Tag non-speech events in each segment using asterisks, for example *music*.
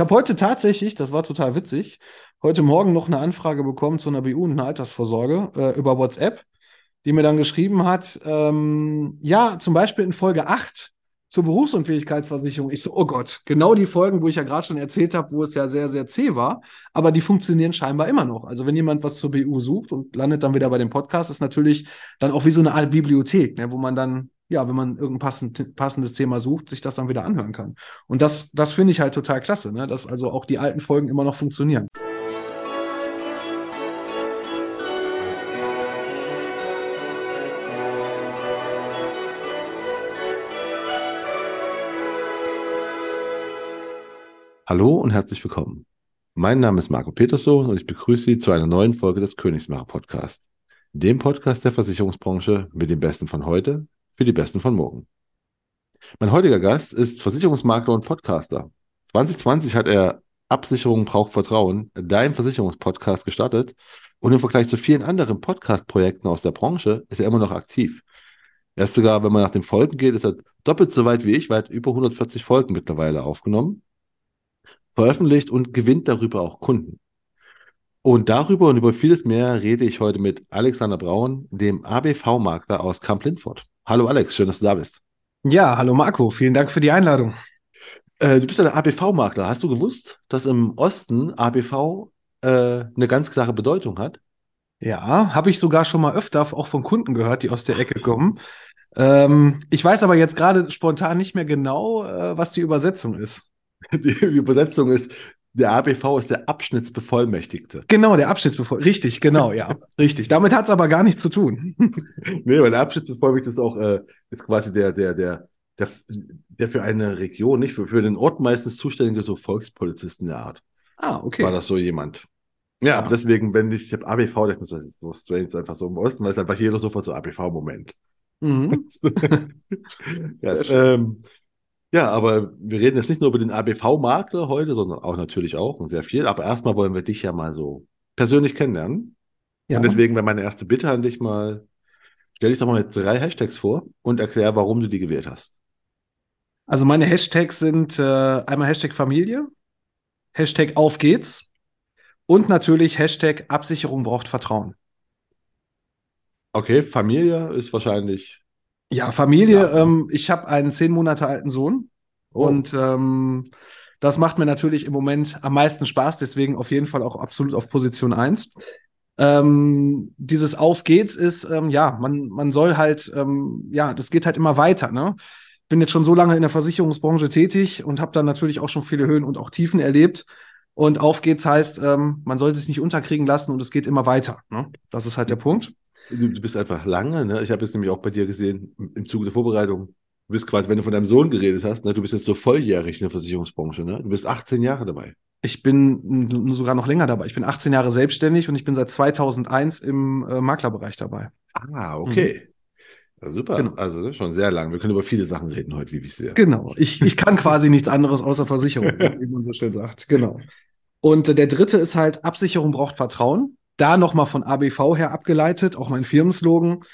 Ich habe heute tatsächlich, das war total witzig, heute Morgen noch eine Anfrage bekommen zu einer BU und einer Altersvorsorge äh, über WhatsApp, die mir dann geschrieben hat, ähm, ja, zum Beispiel in Folge 8 zur Berufsunfähigkeitsversicherung. Ich so, oh Gott, genau die Folgen, wo ich ja gerade schon erzählt habe, wo es ja sehr, sehr zäh war, aber die funktionieren scheinbar immer noch. Also wenn jemand was zur BU sucht und landet dann wieder bei dem Podcast, ist natürlich dann auch wie so eine Art Bibliothek, ne, wo man dann, ja, wenn man irgendein passend, passendes Thema sucht, sich das dann wieder anhören kann. Und das, das finde ich halt total klasse, ne, dass also auch die alten Folgen immer noch funktionieren. Hallo und herzlich willkommen. Mein Name ist Marco Peterson und ich begrüße Sie zu einer neuen Folge des Königsmacher Podcasts, dem Podcast der Versicherungsbranche mit den Besten von heute für die Besten von morgen. Mein heutiger Gast ist Versicherungsmakler und Podcaster. 2020 hat er Absicherung braucht Vertrauen, dein Versicherungspodcast gestartet und im Vergleich zu vielen anderen Podcast-Projekten aus der Branche ist er immer noch aktiv. Er ist sogar, wenn man nach den Folgen geht, ist er doppelt so weit wie ich, weit über 140 Folgen mittlerweile aufgenommen veröffentlicht und gewinnt darüber auch Kunden. Und darüber und über vieles mehr rede ich heute mit Alexander Braun, dem ABV-Makler aus Kamp-Lindfort. Hallo Alex, schön, dass du da bist. Ja, hallo Marco, vielen Dank für die Einladung. Äh, du bist ja der ABV-Makler. Hast du gewusst, dass im Osten ABV äh, eine ganz klare Bedeutung hat? Ja, habe ich sogar schon mal öfter auch von Kunden gehört, die aus der Ecke kommen. Ähm, ich weiß aber jetzt gerade spontan nicht mehr genau, äh, was die Übersetzung ist. *laughs* Die Übersetzung ist, der ABV ist der Abschnittsbevollmächtigte. Genau, der Abschnittsbevollmächtigte. Richtig, genau, ja. richtig. Damit hat es aber gar nichts zu tun. *laughs* nee, weil der Abschnittsbevollmächtigte ist auch äh, ist quasi der, der, der, der, der für eine Region, nicht für, für den Ort meistens zuständige so Volkspolizisten der Art. Ah, okay. War das so jemand. Ja, ja. aber deswegen, wenn ich, ich habe ABV, das ist so strange, einfach so im Osten, weil es einfach jeder sofort so ABV-Moment. Mhm. *laughs* ja, ähm, ja, aber wir reden jetzt nicht nur über den ABV-Makler heute, sondern auch natürlich auch und sehr viel. Aber erstmal wollen wir dich ja mal so persönlich kennenlernen. Ja. Und deswegen wäre meine erste Bitte an dich mal, stell dich doch mal mit drei Hashtags vor und erklär, warum du die gewählt hast. Also meine Hashtags sind äh, einmal Hashtag Familie, Hashtag Auf geht's und natürlich Hashtag Absicherung braucht Vertrauen. Okay, Familie ist wahrscheinlich ja, Familie. Ja. Ähm, ich habe einen zehn Monate alten Sohn oh. und ähm, das macht mir natürlich im Moment am meisten Spaß, deswegen auf jeden Fall auch absolut auf Position 1. Ähm, dieses Auf geht's ist, ähm, ja, man, man soll halt, ähm, ja, das geht halt immer weiter. Ne? Bin jetzt schon so lange in der Versicherungsbranche tätig und habe dann natürlich auch schon viele Höhen und auch Tiefen erlebt. Und auf geht's heißt, ähm, man sollte sich nicht unterkriegen lassen und es geht immer weiter. Ne? Das ist halt der Punkt. Du, bist einfach lange, ne? Ich habe jetzt nämlich auch bei dir gesehen, im Zuge der Vorbereitung, du bist quasi, wenn du von deinem Sohn geredet hast, ne, du bist jetzt so volljährig in der Versicherungsbranche, ne? Du bist 18 Jahre dabei. Ich bin sogar noch länger dabei. Ich bin 18 Jahre selbstständig und ich bin seit 2001 im äh, Maklerbereich dabei. Ah, okay. Mhm. Ja, super. Genau. Also schon sehr lang. Wir können über viele Sachen reden heute, wie ich sehe. Genau. Ich, ich kann quasi nichts anderes außer Versicherung, *laughs* wie man so schön sagt. Genau. Und äh, der dritte ist halt, Absicherung braucht Vertrauen da nochmal von ABV her abgeleitet, auch mein Firmenslogan,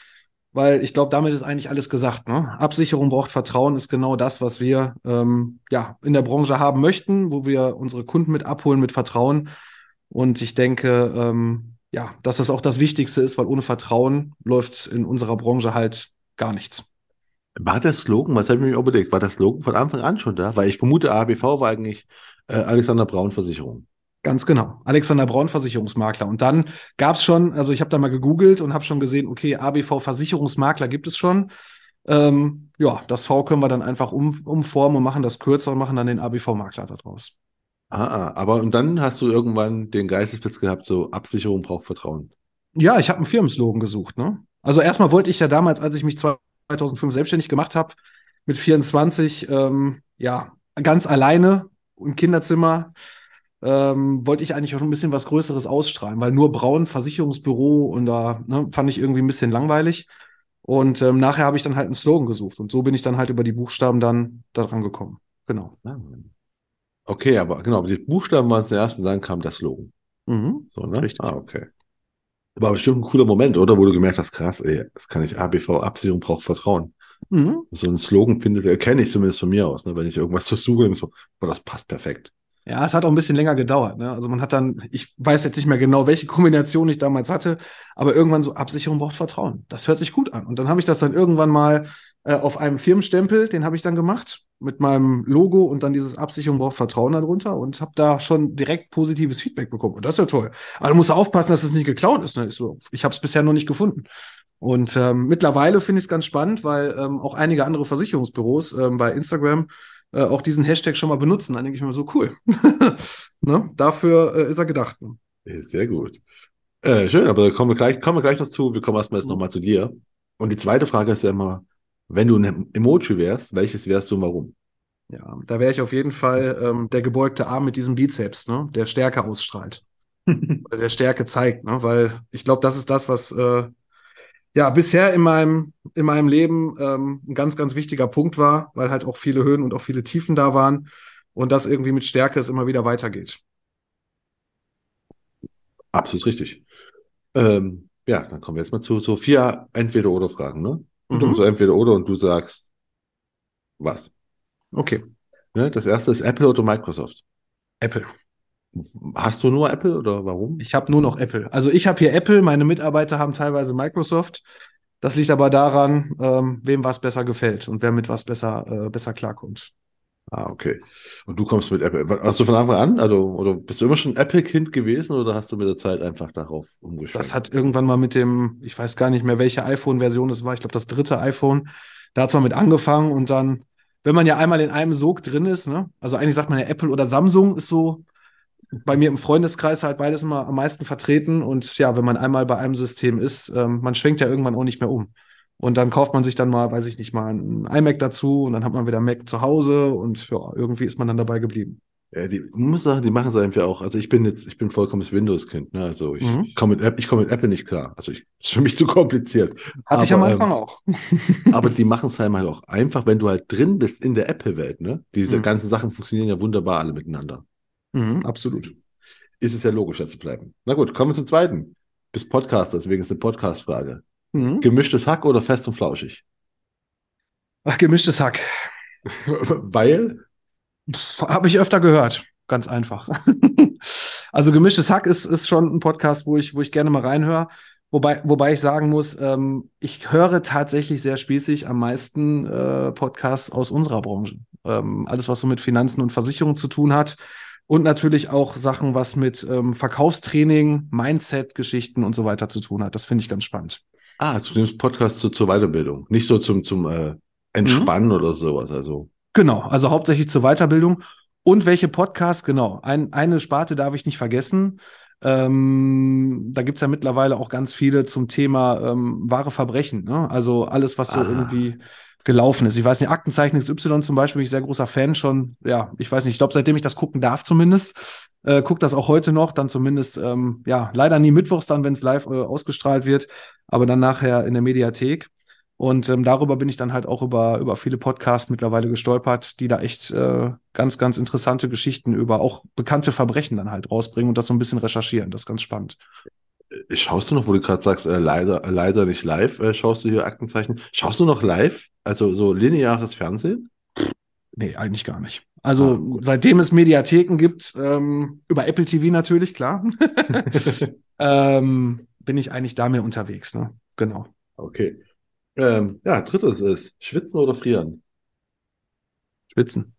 weil ich glaube, damit ist eigentlich alles gesagt. Ne? Absicherung braucht Vertrauen, ist genau das, was wir ähm, ja, in der Branche haben möchten, wo wir unsere Kunden mit abholen mit Vertrauen. Und ich denke, ähm, ja, dass das auch das Wichtigste ist, weil ohne Vertrauen läuft in unserer Branche halt gar nichts. War der Slogan, was habe ich mir überlegt, war der Slogan von Anfang an schon da? Weil ich vermute, ABV war eigentlich äh, Alexander Braun Versicherung. Ganz genau. Alexander Braun, Versicherungsmakler. Und dann gab es schon, also ich habe da mal gegoogelt und habe schon gesehen, okay, ABV Versicherungsmakler gibt es schon. Ähm, ja, das V können wir dann einfach um, umformen und machen das kürzer und machen dann den ABV-Makler daraus. Ah, ah, aber und dann hast du irgendwann den Geistesblitz gehabt, so Absicherung braucht Vertrauen. Ja, ich habe einen Firmenslogan gesucht. Ne? Also erstmal wollte ich ja damals, als ich mich 2005 selbstständig gemacht habe, mit 24, ähm, ja, ganz alleine im Kinderzimmer ähm, wollte ich eigentlich auch ein bisschen was Größeres ausstrahlen, weil nur braun Versicherungsbüro und da ne, fand ich irgendwie ein bisschen langweilig. Und ähm, nachher habe ich dann halt einen Slogan gesucht und so bin ich dann halt über die Buchstaben dann da dran gekommen. Genau. Okay, aber genau, die Buchstaben waren zuerst und dann kam der Slogan. Mhm, so, ne? Richtig. Ah, okay. War bestimmt ein cooler Moment, oder? Wo du gemerkt hast, krass, ey, das kann ich ABV, Absicherung braucht Vertrauen. Mhm. So ein Slogan findet, kenne ich zumindest von mir aus, ne? wenn ich irgendwas zu suche, so, boah, das passt perfekt. Ja, es hat auch ein bisschen länger gedauert. Ne? Also man hat dann, ich weiß jetzt nicht mehr genau, welche Kombination ich damals hatte, aber irgendwann so Absicherung braucht Vertrauen. Das hört sich gut an. Und dann habe ich das dann irgendwann mal äh, auf einem Firmenstempel, den habe ich dann gemacht mit meinem Logo und dann dieses Absicherung braucht Vertrauen darunter und habe da schon direkt positives Feedback bekommen. Und das ist ja toll. Aber du musst aufpassen, dass es das nicht geklaut ist. Ne? Ich, so, ich habe es bisher noch nicht gefunden. Und ähm, mittlerweile finde ich es ganz spannend, weil ähm, auch einige andere Versicherungsbüros ähm, bei Instagram äh, auch diesen Hashtag schon mal benutzen. Dann denke ich mir so, cool. *laughs* ne? Dafür äh, ist er gedacht. Ne? Sehr gut. Äh, schön, aber kommen wir gleich, kommen wir gleich noch zu. Wir kommen erstmal jetzt mhm. nochmal zu dir. Und die zweite Frage ist ja immer, wenn du ein Emoji wärst, welches wärst du und warum? Ja, da wäre ich auf jeden Fall ähm, der gebeugte Arm mit diesem Bizeps, ne? der Stärke ausstrahlt. *laughs* der Stärke zeigt, ne? weil ich glaube, das ist das, was äh, ja bisher in meinem, in meinem Leben ähm, ein ganz, ganz wichtiger Punkt war, weil halt auch viele Höhen und auch viele Tiefen da waren und das irgendwie mit Stärke es immer wieder weitergeht. Absolut richtig. Ähm, ja, dann kommen wir jetzt mal zu so vier Entweder-Oder-Fragen. Ne? Und mhm. so entweder oder und du sagst was. Okay. Ne, das erste ist Apple oder Microsoft? Apple. Hast du nur Apple oder warum? Ich habe nur noch Apple. Also ich habe hier Apple, meine Mitarbeiter haben teilweise Microsoft. Das liegt aber daran, ähm, wem was besser gefällt und wer mit was besser, äh, besser klarkommt. Ah, okay. Und du kommst mit Apple. Hast du von Anfang an, also, oder bist du immer schon Apple-Kind gewesen oder hast du mit der Zeit einfach darauf umgeschwenkt? Das hat irgendwann mal mit dem, ich weiß gar nicht mehr, welche iPhone-Version es war, ich glaube das dritte iPhone, da hat es mal mit angefangen und dann, wenn man ja einmal in einem Sog drin ist, ne, also eigentlich sagt man ja Apple oder Samsung ist so bei mir im Freundeskreis halt beides immer am meisten vertreten und ja, wenn man einmal bei einem System ist, ähm, man schwenkt ja irgendwann auch nicht mehr um. Und dann kauft man sich dann mal, weiß ich nicht, mal ein iMac dazu und dann hat man wieder Mac zu Hause und ja, irgendwie ist man dann dabei geblieben. Ja, die muss sagen, die machen es einfach auch. Also ich bin jetzt, ich bin vollkommenes Windows-Kind. Ne? Also ich mhm. komme mit, ich komm mit Apple nicht klar. Also ich, ist für mich zu kompliziert. Hatte aber, ich am Anfang ähm, auch. *laughs* aber die machen es halt auch einfach, wenn du halt drin bist in der Apple-Welt. Ne? Diese mhm. ganzen Sachen funktionieren ja wunderbar alle miteinander. Mhm, absolut. Ist es ja logisch, da zu bleiben. Na gut, kommen wir zum zweiten. Bis Podcaster, deswegen ist eine Podcast-Frage. Mhm. Gemischtes Hack oder fest und flauschig? Ach, gemischtes Hack. *laughs* Weil? Habe ich öfter gehört. Ganz einfach. *laughs* also gemischtes Hack ist, ist schon ein Podcast, wo ich, wo ich gerne mal reinhöre. Wobei, wobei ich sagen muss, ähm, ich höre tatsächlich sehr spießig am meisten äh, Podcasts aus unserer Branche. Ähm, alles, was so mit Finanzen und Versicherungen zu tun hat. Und natürlich auch Sachen, was mit ähm, Verkaufstraining, Mindset-Geschichten und so weiter zu tun hat. Das finde ich ganz spannend. Ah, zu dem Podcast zu, zur Weiterbildung, nicht so zum, zum äh, Entspannen mhm. oder sowas. Also. Genau, also hauptsächlich zur Weiterbildung. Und welche Podcasts, genau. Ein, eine Sparte darf ich nicht vergessen. Ähm, da gibt es ja mittlerweile auch ganz viele zum Thema ähm, wahre Verbrechen. Ne? Also alles, was so ah. irgendwie gelaufen ist. Ich weiß nicht, Aktenzeichen XY zum Beispiel bin ich sehr großer Fan schon. Ja, ich weiß nicht, ich glaube, seitdem ich das gucken darf zumindest, äh, guckt das auch heute noch, dann zumindest, ähm, ja, leider nie mittwochs dann, wenn es live äh, ausgestrahlt wird, aber dann nachher in der Mediathek. Und ähm, darüber bin ich dann halt auch über, über viele Podcasts mittlerweile gestolpert, die da echt äh, ganz, ganz interessante Geschichten über auch bekannte Verbrechen dann halt rausbringen und das so ein bisschen recherchieren. Das ist ganz spannend. Schaust du noch, wo du gerade sagst, äh, leider, leider nicht live, äh, schaust du hier Aktenzeichen? Schaust du noch live? Also so lineares Fernsehen? Nee, eigentlich gar nicht. Also ah, seitdem es Mediatheken gibt, ähm, über Apple TV natürlich, klar, *laughs* *laughs* ähm, bin ich eigentlich da mehr unterwegs. Ne? Genau. Okay. Ähm, ja, drittes ist Schwitzen oder Frieren? Schwitzen.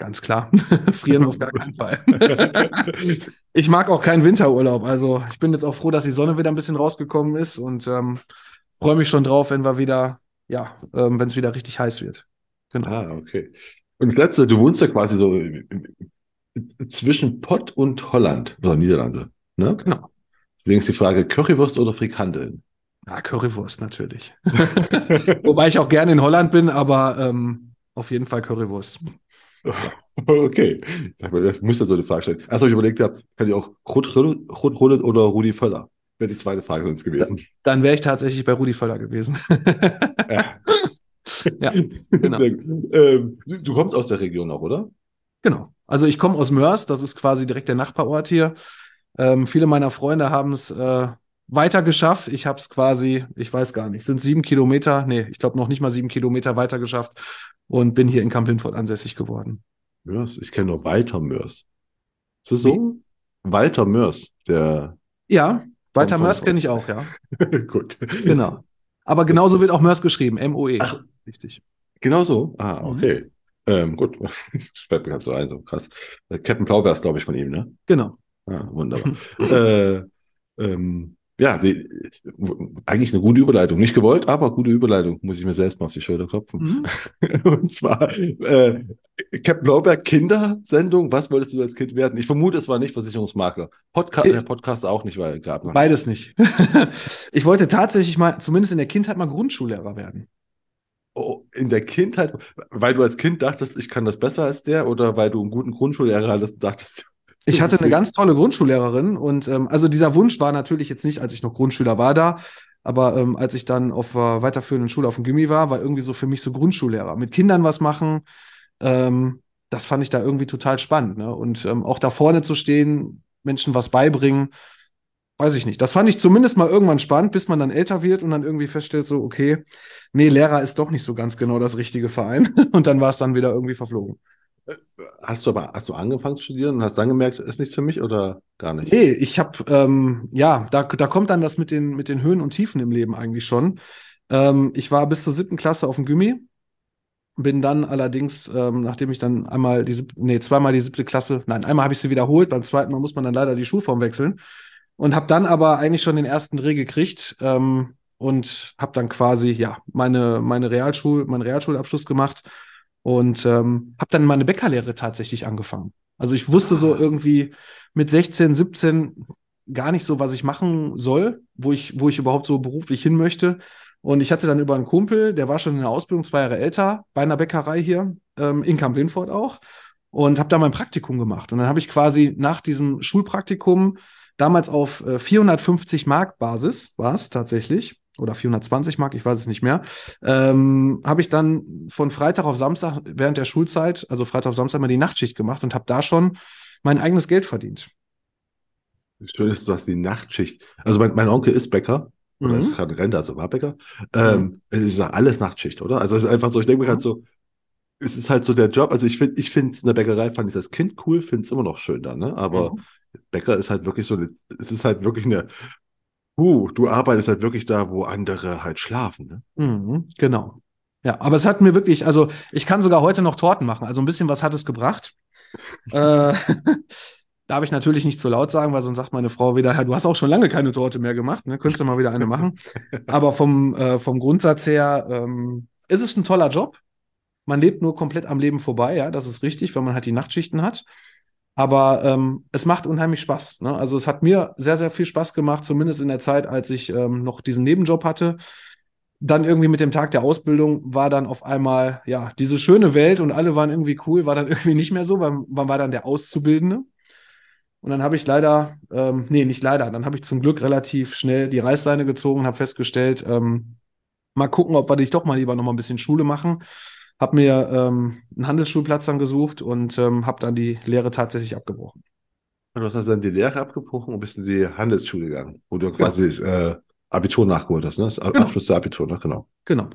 Ganz klar. *laughs* Frieren auf gar keinen Fall. *laughs* ich mag auch keinen Winterurlaub. Also ich bin jetzt auch froh, dass die Sonne wieder ein bisschen rausgekommen ist und ähm, freue mich schon drauf, wenn wir wieder, ja, ähm, wenn es wieder richtig heiß wird. Genau. Ah, okay. Und das letzte, du wohnst ja quasi so zwischen Pott und Holland, also Niederlande. Ne? Genau. Deswegen ist die Frage, Currywurst oder Frikandeln? Ja, Currywurst natürlich. *laughs* Wobei ich auch gerne in Holland bin, aber ähm, auf jeden Fall Currywurst. *laughs* Okay, ich muss ja so eine Frage stellen. Erst habe ich überlegt, kann ich auch Rot Rullet oder Rudi Völler? Wäre die zweite Frage sonst gewesen. Dann wäre ich tatsächlich bei Rudi Völler gewesen. ja. *laughs* ja, genau. Ähm, du kommst aus der Region auch, oder? Genau. Also ich komme aus Mörs, das ist quasi direkt der Nachbarort hier. Ähm, viele meiner Freunde haben es äh, weiter geschafft. Ich habe es quasi, ich weiß gar nicht, sind sieben Kilometer, nee, ich glaube noch nicht mal sieben Kilometer weiter geschafft und bin hier in Kamp Lindfort ansässig geworden. Mörs, ich kenne nur Walter Mörs. Ist das so? Walter Mörs, der. Ja, Walter Mörs kenne ich auch, ja. *laughs* Gut. Genau. Aber genauso wird auch Mörs geschrieben, M-O-E. Ach. Richtig. Genau so. Ah, Mhm. okay. Ähm, gut. *laughs* Fällt mir gerade so ein, so krass. Äh, Captain Blaubeer ist, glaube ich, von ihm, ne? Genau. Ah, wunderbar. *laughs* äh, ähm, ja, die, eigentlich eine gute Überleitung. Nicht gewollt, aber gute Überleitung. Muss ich mir selbst mal auf die Schulter klopfen. Mhm. *laughs* Und zwar äh, Captain Blaubeer Kindersendung. Was wolltest du als Kind werden? Ich vermute, es war nicht Versicherungsmakler. Podca Ich- der Podcast auch nicht, weil gab noch. Beides nicht. *laughs* ich wollte tatsächlich mal, zumindest in der Kindheit, mal Grundschullehrer werden. Oh, in der Kindheit, weil du als Kind dachtest, ich kann das besser als der, oder weil du einen guten Grundschullehrer hattest und dachtest, Ich hatte eine ganz tolle Grundschullehrerin und ähm, also dieser Wunsch war natürlich jetzt nicht, als ich noch Grundschüler war da, aber ähm, als ich dann auf der weiterführenden Schule auf dem Gimmi war, war irgendwie so für mich so Grundschullehrer. Mit Kindern was machen, ähm, das fand ich da irgendwie total spannend. Ne? Und ähm, auch da vorne zu stehen, Menschen was beibringen, weiß ich nicht. Das fand ich zumindest mal irgendwann spannend, bis man dann älter wird und dann irgendwie feststellt, so, okay, nee, Lehrer ist doch nicht so ganz genau das richtige Verein. *laughs* Und dann war es dann wieder irgendwie verflogen. Hast du aber, hast du angefangen zu studieren und hast dann gemerkt, ist nichts für mich oder gar nicht? Nee, ich habe, ähm, ja, da, da kommt dann das mit den, mit den Höhen und Tiefen im Leben eigentlich schon. Ähm, ich war bis zur siebten Klasse auf dem Gimmi, bin dann allerdings, ähm, nachdem ich dann einmal die, sieb- nee, zweimal die siebte Klasse, nein, einmal habe ich sie wiederholt, beim zweiten Mal muss man dann leider die Schulform wechseln und habe dann aber eigentlich schon den ersten Dreh gekriegt ähm, und habe dann quasi, ja, meine, meine Realschul, meinen Realschulabschluss gemacht und ähm, habe dann meine Bäckerlehre tatsächlich angefangen. Also ich wusste so Ah. irgendwie mit 16, 17 gar nicht so, was ich machen soll, wo ich, wo ich überhaupt so beruflich hin möchte. Und ich hatte dann über einen Kumpel, der war schon in der Ausbildung, zwei Jahre älter, bei einer Bäckerei hier, ähm, in Kamp-Lindfort auch, und habe da mein Praktikum gemacht. Und dann habe ich quasi nach diesem Schulpraktikum damals auf äh, 450 Mark Basis, war es tatsächlich, oder 420 Mark, ich weiß es nicht mehr, ähm, habe ich dann von Freitag auf Samstag während der Schulzeit, also Freitag auf Samstag mal die Nachtschicht gemacht und habe da schon mein eigenes Geld verdient. Schön ist, du hast die Nachtschicht. Also mein, mein Onkel ist Bäcker, oder Mhm. ist gerade Rente, also war Bäcker. Ähm, Es ist ja alles Nachtschicht, oder? Also es ist einfach so, ich denke mir halt so, es ist halt so der Job. Also ich finde, ich finde es in der Bäckerei, fand ich das Kind cool, finde es immer noch schön da, ne? Aber Mhm. Bäcker ist halt wirklich so, eine, es ist halt wirklich eine, uh, du arbeitest halt wirklich da, wo andere halt schlafen, ne? Mhm, genau. Ja, aber es hat mir wirklich, also ich kann sogar heute noch Torten machen. Also ein bisschen was hat es gebracht. *laughs* äh, *laughs* darf ich natürlich nicht zu laut sagen, weil sonst sagt meine Frau wieder, du hast auch schon lange keine Torte mehr gemacht, ne? Könntest du mal wieder eine machen. *laughs* Aber vom, äh, vom Grundsatz her ähm, ist es ein toller Job. Man lebt nur komplett am Leben vorbei, ja, das ist richtig, wenn man halt die Nachtschichten hat. Aber ähm, es macht unheimlich Spaß. Ne? Also es hat mir sehr, sehr viel Spaß gemacht, zumindest in der Zeit, als ich ähm, noch diesen Nebenjob hatte. Dann irgendwie mit dem Tag der Ausbildung war dann auf einmal, ja, diese schöne Welt und alle waren irgendwie cool, war dann *laughs* irgendwie nicht mehr so, weil man war dann der Auszubildende. Und dann habe ich leider, ähm, nee, nicht leider, dann habe ich zum Glück relativ schnell die Reißleine gezogen und habe festgestellt, ähm, mal gucken, ob wir dich doch mal lieber noch mal ein bisschen Schule machen. Hab mir ähm, einen Handelsschulplatz dann gesucht und ähm, habe dann die Lehre tatsächlich abgebrochen. Und du hast dann die Lehre abgebrochen und bist in die Handelsschule gegangen, wo du quasi das äh, Abitur nachgeholt hast, ne? Das Genau. Abschluss der Abitur, ne? Genau. Genau.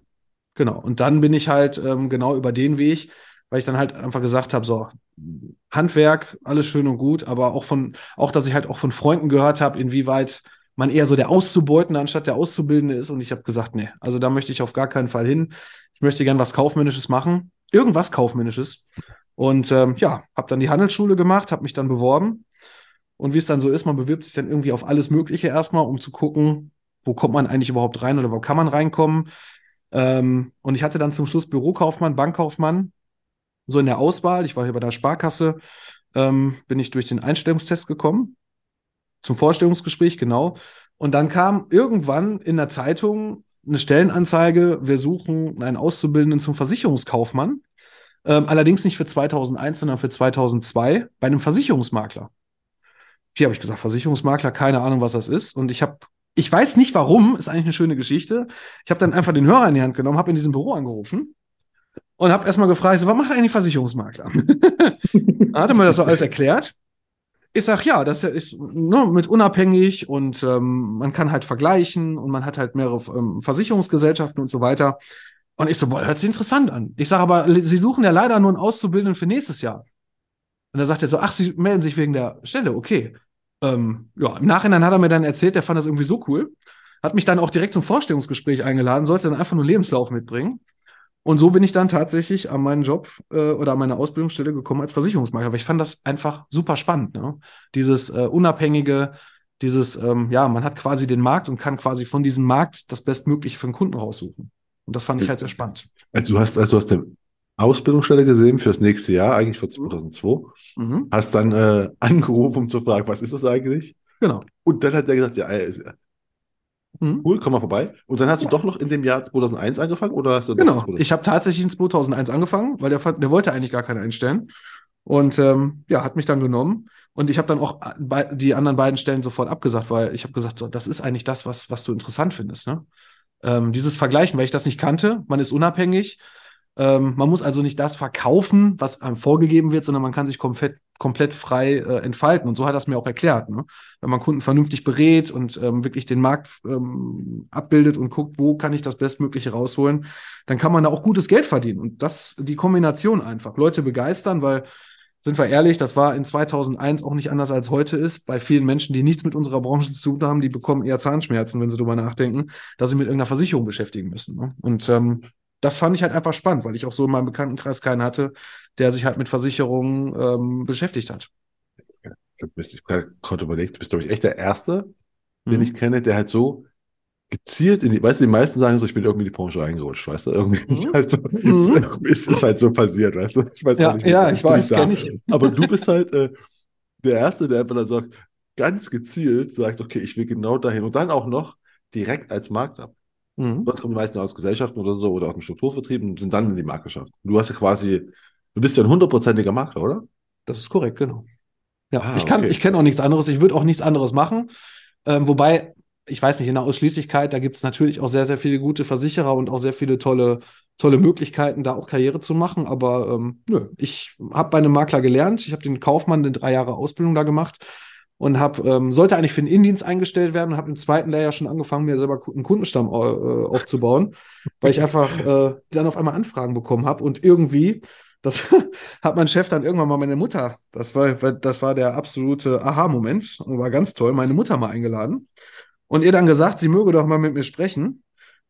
Genau. Und dann bin ich halt ähm, genau über den Weg, weil ich dann halt einfach gesagt habe, so, Handwerk, alles schön und gut, aber auch von, auch, dass ich halt auch von Freunden gehört habe, inwieweit man eher so der Auszubeutende anstatt der Auszubildende ist. Und ich habe gesagt, nee, also da möchte ich auf gar keinen Fall hin. Ich möchte gern was Kaufmännisches machen. Irgendwas Kaufmännisches. Und ähm, ja, habe dann die Handelsschule gemacht, habe mich dann beworben. Und wie es dann so ist, man bewirbt sich dann irgendwie auf alles Mögliche erstmal, um zu gucken, wo kommt man eigentlich überhaupt rein oder wo kann man reinkommen. Ähm, und ich hatte dann zum Schluss Bürokaufmann, Bankkaufmann, so in der Auswahl. Ich war hier bei der Sparkasse, ähm, bin ich durch den Einstellungstest gekommen, zum Vorstellungsgespräch, genau. Und dann kam irgendwann in der Zeitung eine Stellenanzeige, wir suchen einen Auszubildenden zum Versicherungskaufmann. Ähm, allerdings nicht für 2001, sondern für 2002 bei einem Versicherungsmakler. Hier habe ich gesagt, Versicherungsmakler, keine Ahnung, was das ist. Und ich habe, ich weiß nicht warum, ist eigentlich eine schöne Geschichte. Ich habe dann einfach den Hörer in die Hand genommen, habe in diesem Büro angerufen und habe erstmal gefragt, so, was macht eigentlich Versicherungsmakler? *laughs* dann hatte mir das so alles erklärt. Ich sag ja, das ist ne, mit unabhängig und ähm, man kann halt vergleichen und man hat halt mehrere ähm, Versicherungsgesellschaften und so weiter. Und ich so, boah, hört sich interessant an. Ich sage aber, Sie suchen ja leider nur einen Auszubildenden für nächstes Jahr. Und da sagt er so, ach, Sie melden sich wegen der Stelle, okay. Ähm, ja, im Nachhinein hat er mir dann erzählt, der fand das irgendwie so cool. Hat mich dann auch direkt zum Vorstellungsgespräch eingeladen, sollte dann einfach nur Lebenslauf mitbringen. Und so bin ich dann tatsächlich an meinen Job äh, oder an meine Ausbildungsstelle gekommen als Versicherungsmakler. Aber ich fand das einfach super spannend. Ne? Dieses äh, unabhängige, dieses, ähm, ja, man hat quasi den Markt und kann quasi von diesem Markt das Bestmögliche für den Kunden raussuchen. Und das fand ich halt sehr spannend. Also du hast, also du hast eine Ausbildungsstelle gesehen fürs nächste Jahr, eigentlich für 2002. Mhm. Hast dann äh, *laughs* angerufen, um zu fragen, was ist das eigentlich? Genau. Und dann hat der gesagt, ja, äh, Mhm. Cool, komm mal vorbei. Und dann hast du ja. doch noch in dem Jahr 2001 angefangen oder hast du Genau, ich habe tatsächlich in 2001 angefangen, weil der, der wollte eigentlich gar keinen einstellen. Und ähm, ja, hat mich dann genommen. Und ich habe dann auch die anderen beiden Stellen sofort abgesagt, weil ich habe gesagt, so, das ist eigentlich das, was, was du interessant findest. Ne? Ähm, dieses Vergleichen, weil ich das nicht kannte, man ist unabhängig, ähm, man muss also nicht das verkaufen, was einem vorgegeben wird, sondern man kann sich komplett, komplett frei äh, entfalten. Und so hat es mir auch erklärt. Ne? Wenn man Kunden vernünftig berät und ähm, wirklich den Markt ähm, abbildet und guckt, wo kann ich das Bestmögliche rausholen, dann kann man da auch gutes Geld verdienen. Und das, die Kombination einfach, Leute begeistern, weil sind wir ehrlich, das war in 2001 auch nicht anders als heute ist. Bei vielen Menschen, die nichts mit unserer Branche zu tun haben, die bekommen eher Zahnschmerzen, wenn sie darüber nachdenken, dass sie mit irgendeiner Versicherung beschäftigen müssen. Ne? Und ähm, das fand ich halt einfach spannend, weil ich auch so in meinem Bekanntenkreis keinen hatte, der sich halt mit Versicherungen ähm, beschäftigt hat. Ich bist gerade überlegt, du bist, glaube ich, echt der Erste, den mhm. ich kenne, der halt so gezielt in die, weißt du, die meisten sagen so, ich bin irgendwie in die Branche reingerutscht, weißt du, irgendwie mhm. ist halt so, *laughs* mhm. ist, ist halt so passiert, weißt du, ich weiß ja, nicht, ja, ich weiß, kenne ich. *laughs* Aber du bist halt äh, der Erste, der einfach dann sagt, ganz gezielt sagt, okay, ich will genau dahin und dann auch noch direkt als Makler. Mhm. Sonst kommen die meisten aus Gesellschaften oder so oder aus dem Strukturvertrieb und sind dann in die Maklerschaft. Du hast ja quasi, du bist ja ein hundertprozentiger Makler, oder? Das ist korrekt, genau. Ja, ah, ich kann, okay. ich kenne auch nichts anderes. Ich würde auch nichts anderes machen. Ähm, wobei, ich weiß nicht, in der Ausschließlichkeit, da gibt es natürlich auch sehr, sehr viele gute Versicherer und auch sehr viele tolle, tolle Möglichkeiten, da auch Karriere zu machen. Aber ähm, nö, ich habe bei einem Makler gelernt. Ich habe den Kaufmann in drei Jahre Ausbildung da gemacht und habe ähm, sollte eigentlich für den Indienst eingestellt werden und habe im zweiten Lehrjahr schon angefangen, mir selber einen Kundenstamm äh, aufzubauen, *laughs* weil ich einfach äh, dann auf einmal Anfragen bekommen habe und irgendwie das *laughs* hat mein Chef dann irgendwann mal meine Mutter, das war das war der absolute Aha-Moment und war ganz toll, meine Mutter mal eingeladen und ihr dann gesagt, sie möge doch mal mit mir sprechen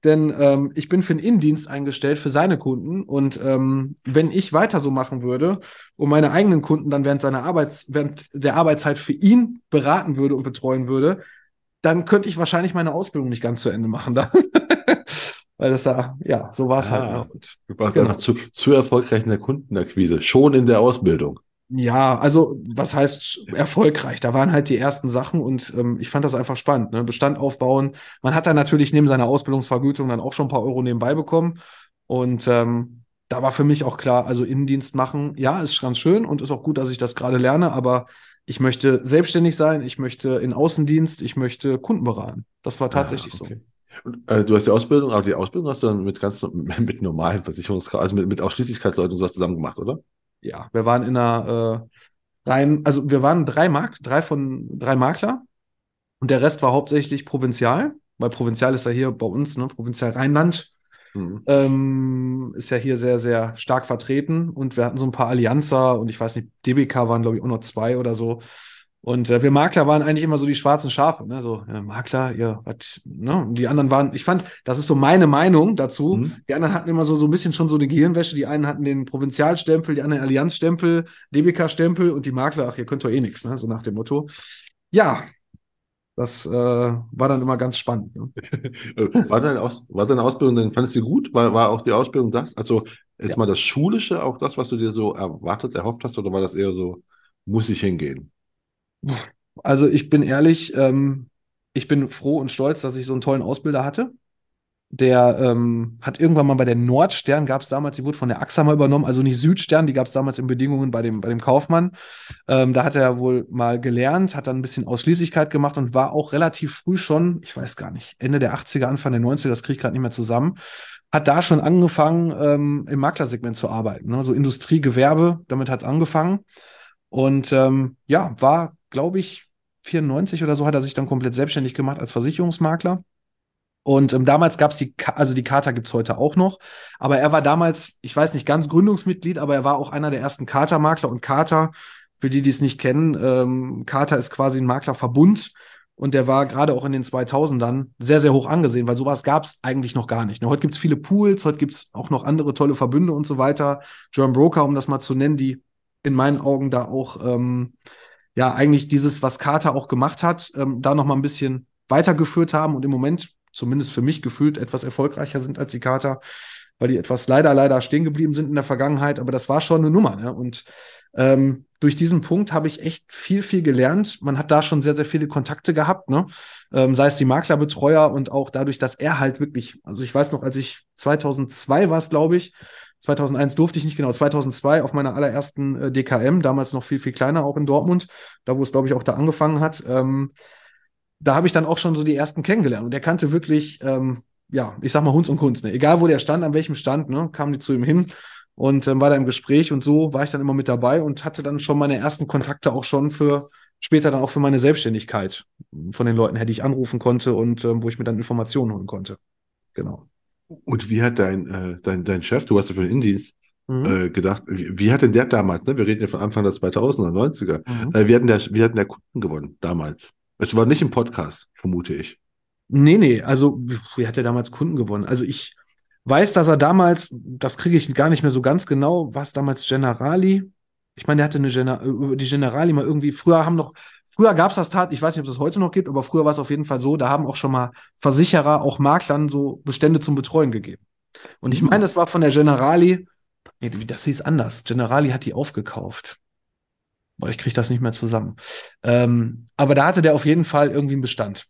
denn ähm, ich bin für den Innendienst eingestellt, für seine Kunden. Und ähm, wenn ich weiter so machen würde und meine eigenen Kunden dann während seiner Arbeits während der Arbeitszeit für ihn beraten würde und betreuen würde, dann könnte ich wahrscheinlich meine Ausbildung nicht ganz zu Ende machen. *laughs* Weil das da, ja, so war es halt. Ne? Und, du warst genau. einfach zu, zu erfolgreich in der Kundenakquise, schon in der Ausbildung. Ja, also was heißt erfolgreich? Da waren halt die ersten Sachen und ähm, ich fand das einfach spannend. Ne? Bestand aufbauen. Man hat dann natürlich neben seiner Ausbildungsvergütung dann auch schon ein paar Euro nebenbei bekommen. Und ähm, da war für mich auch klar, also Innendienst machen, ja, ist ganz schön und ist auch gut, dass ich das gerade lerne, aber ich möchte selbstständig sein, ich möchte in Außendienst, ich möchte Kunden beraten. Das war ah, tatsächlich ah, okay. so. Und, äh, du hast die Ausbildung, aber die Ausbildung hast du dann mit ganz *laughs* mit normalen Versicherungskreisen, also mit, mit Ausschließlichkeitsleuten und sowas zusammen gemacht, oder? Ja, wir waren in einer äh, rein, also wir waren drei Mark, drei von drei Makler und der Rest war hauptsächlich Provinzial, weil Provinzial ist ja hier bei uns, ne, Provinzial Rheinland. Mhm. Ähm, ist ja hier sehr, sehr stark vertreten und wir hatten so ein paar Allianzer und ich weiß nicht, DBK waren, glaube ich, auch noch zwei oder so. Und äh, wir Makler waren eigentlich immer so die schwarzen Schafe, ne? So, ja, Makler, ja, was, ne? Und die anderen waren, ich fand, das ist so meine Meinung dazu. Mhm. Die anderen hatten immer so, so ein bisschen schon so eine Gehirnwäsche. Die einen hatten den Provinzialstempel, die anderen Allianzstempel, DBK-Stempel und die Makler, ach, ihr könnt doch eh nichts, ne? So nach dem Motto. Ja, das äh, war dann immer ganz spannend. Ne? *laughs* war, deine Aus war deine Ausbildung denn, fandest du gut? War, war auch die Ausbildung das? Also jetzt ja. mal das Schulische, auch das, was du dir so erwartet, erhofft hast, oder war das eher so, muss ich hingehen? Also ich bin ehrlich, ähm, ich bin froh und stolz, dass ich so einen tollen Ausbilder hatte. Der ähm, hat irgendwann mal bei der Nordstern, gab es damals, die wurde von der AXA mal übernommen, also nicht Südstern, die gab es damals in Bedingungen bei dem, bei dem Kaufmann. Ähm, da hat er wohl mal gelernt, hat dann ein bisschen Ausschließlichkeit gemacht und war auch relativ früh schon, ich weiß gar nicht, Ende der 80er, Anfang der 90er, das kriege ich gerade nicht mehr zusammen, hat da schon angefangen, ähm, im Maklersegment zu arbeiten. Ne? So Industrie, Gewerbe, damit hat es angefangen. Und ähm, ja, war glaube ich, 94 oder so hat er sich dann komplett selbstständig gemacht als Versicherungsmakler. Und ähm, damals gab es die, also die Charta gibt es heute auch noch. Aber er war damals, ich weiß nicht, ganz Gründungsmitglied, aber er war auch einer der ersten Charta-Makler. Und Charta für die, die es nicht kennen, ähm, Carter ist quasi ein Maklerverbund und der war gerade auch in den 2000ern sehr, sehr hoch angesehen, weil sowas gab es eigentlich noch gar nicht. Ne? Heute gibt es viele Pools, heute gibt es auch noch andere tolle Verbünde und so weiter. German Broker, um das mal zu nennen, die in meinen Augen da auch, ähm, ja, eigentlich dieses, was Carter auch gemacht hat, ähm, da noch mal ein bisschen weitergeführt haben und im Moment, zumindest für mich gefühlt, etwas erfolgreicher sind als die Carter, weil die etwas leider, leider stehen geblieben sind in der Vergangenheit. Aber das war schon eine Nummer. Ne? Und ähm, durch diesen Punkt habe ich echt viel, viel gelernt. Man hat da schon sehr, sehr viele Kontakte gehabt, ne? Ähm, sei es die Maklerbetreuer und auch dadurch, dass er halt wirklich, also ich weiß noch, als ich 2002 war es, glaube ich, 2001 durfte ich nicht genau, 2002 auf meiner allerersten äh, DKM, damals noch viel, viel kleiner, auch in Dortmund, da wo es, glaube ich, auch da angefangen hat. Ähm, da habe ich dann auch schon so die ersten kennengelernt und er kannte wirklich, ähm, ja, ich sag mal Hunds und Kunst, ne? egal wo der stand, an welchem Stand, ne, kamen die zu ihm hin und ähm, war da im Gespräch und so war ich dann immer mit dabei und hatte dann schon meine ersten Kontakte auch schon für später dann auch für meine Selbstständigkeit von den Leuten die ich anrufen konnte und ähm, wo ich mir dann Informationen holen konnte. Genau. Und wie hat dein, äh, dein, dein Chef, du hast ja für den Indienst, mhm. äh, gedacht, wie, wie, hat denn der damals, ne? wir reden ja von Anfang der 2000er, 90er, mhm. äh, wie, hat denn der, wie hat denn der Kunden gewonnen damals? Es war nicht im Podcast, vermute ich. Nee, nee, also wie hat er damals Kunden gewonnen? Also ich weiß, dass er damals, das kriege ich gar nicht mehr so ganz genau, war es damals Generali? Ich meine, der hatte eine Gener die Generali mal irgendwie, früher haben noch, früher gab es das Tat, ich weiß nicht, ob es das heute noch gibt, aber früher war es auf jeden Fall so, da haben auch schon mal Versicherer, auch Maklern so Bestände zum Betreuen gegeben. Und ich meine, das war von der Generali, nee, das hieß anders. Generali hat die aufgekauft. Boah, ich kriege das nicht mehr zusammen. Ähm, aber da hatte der auf jeden Fall irgendwie einen Bestand.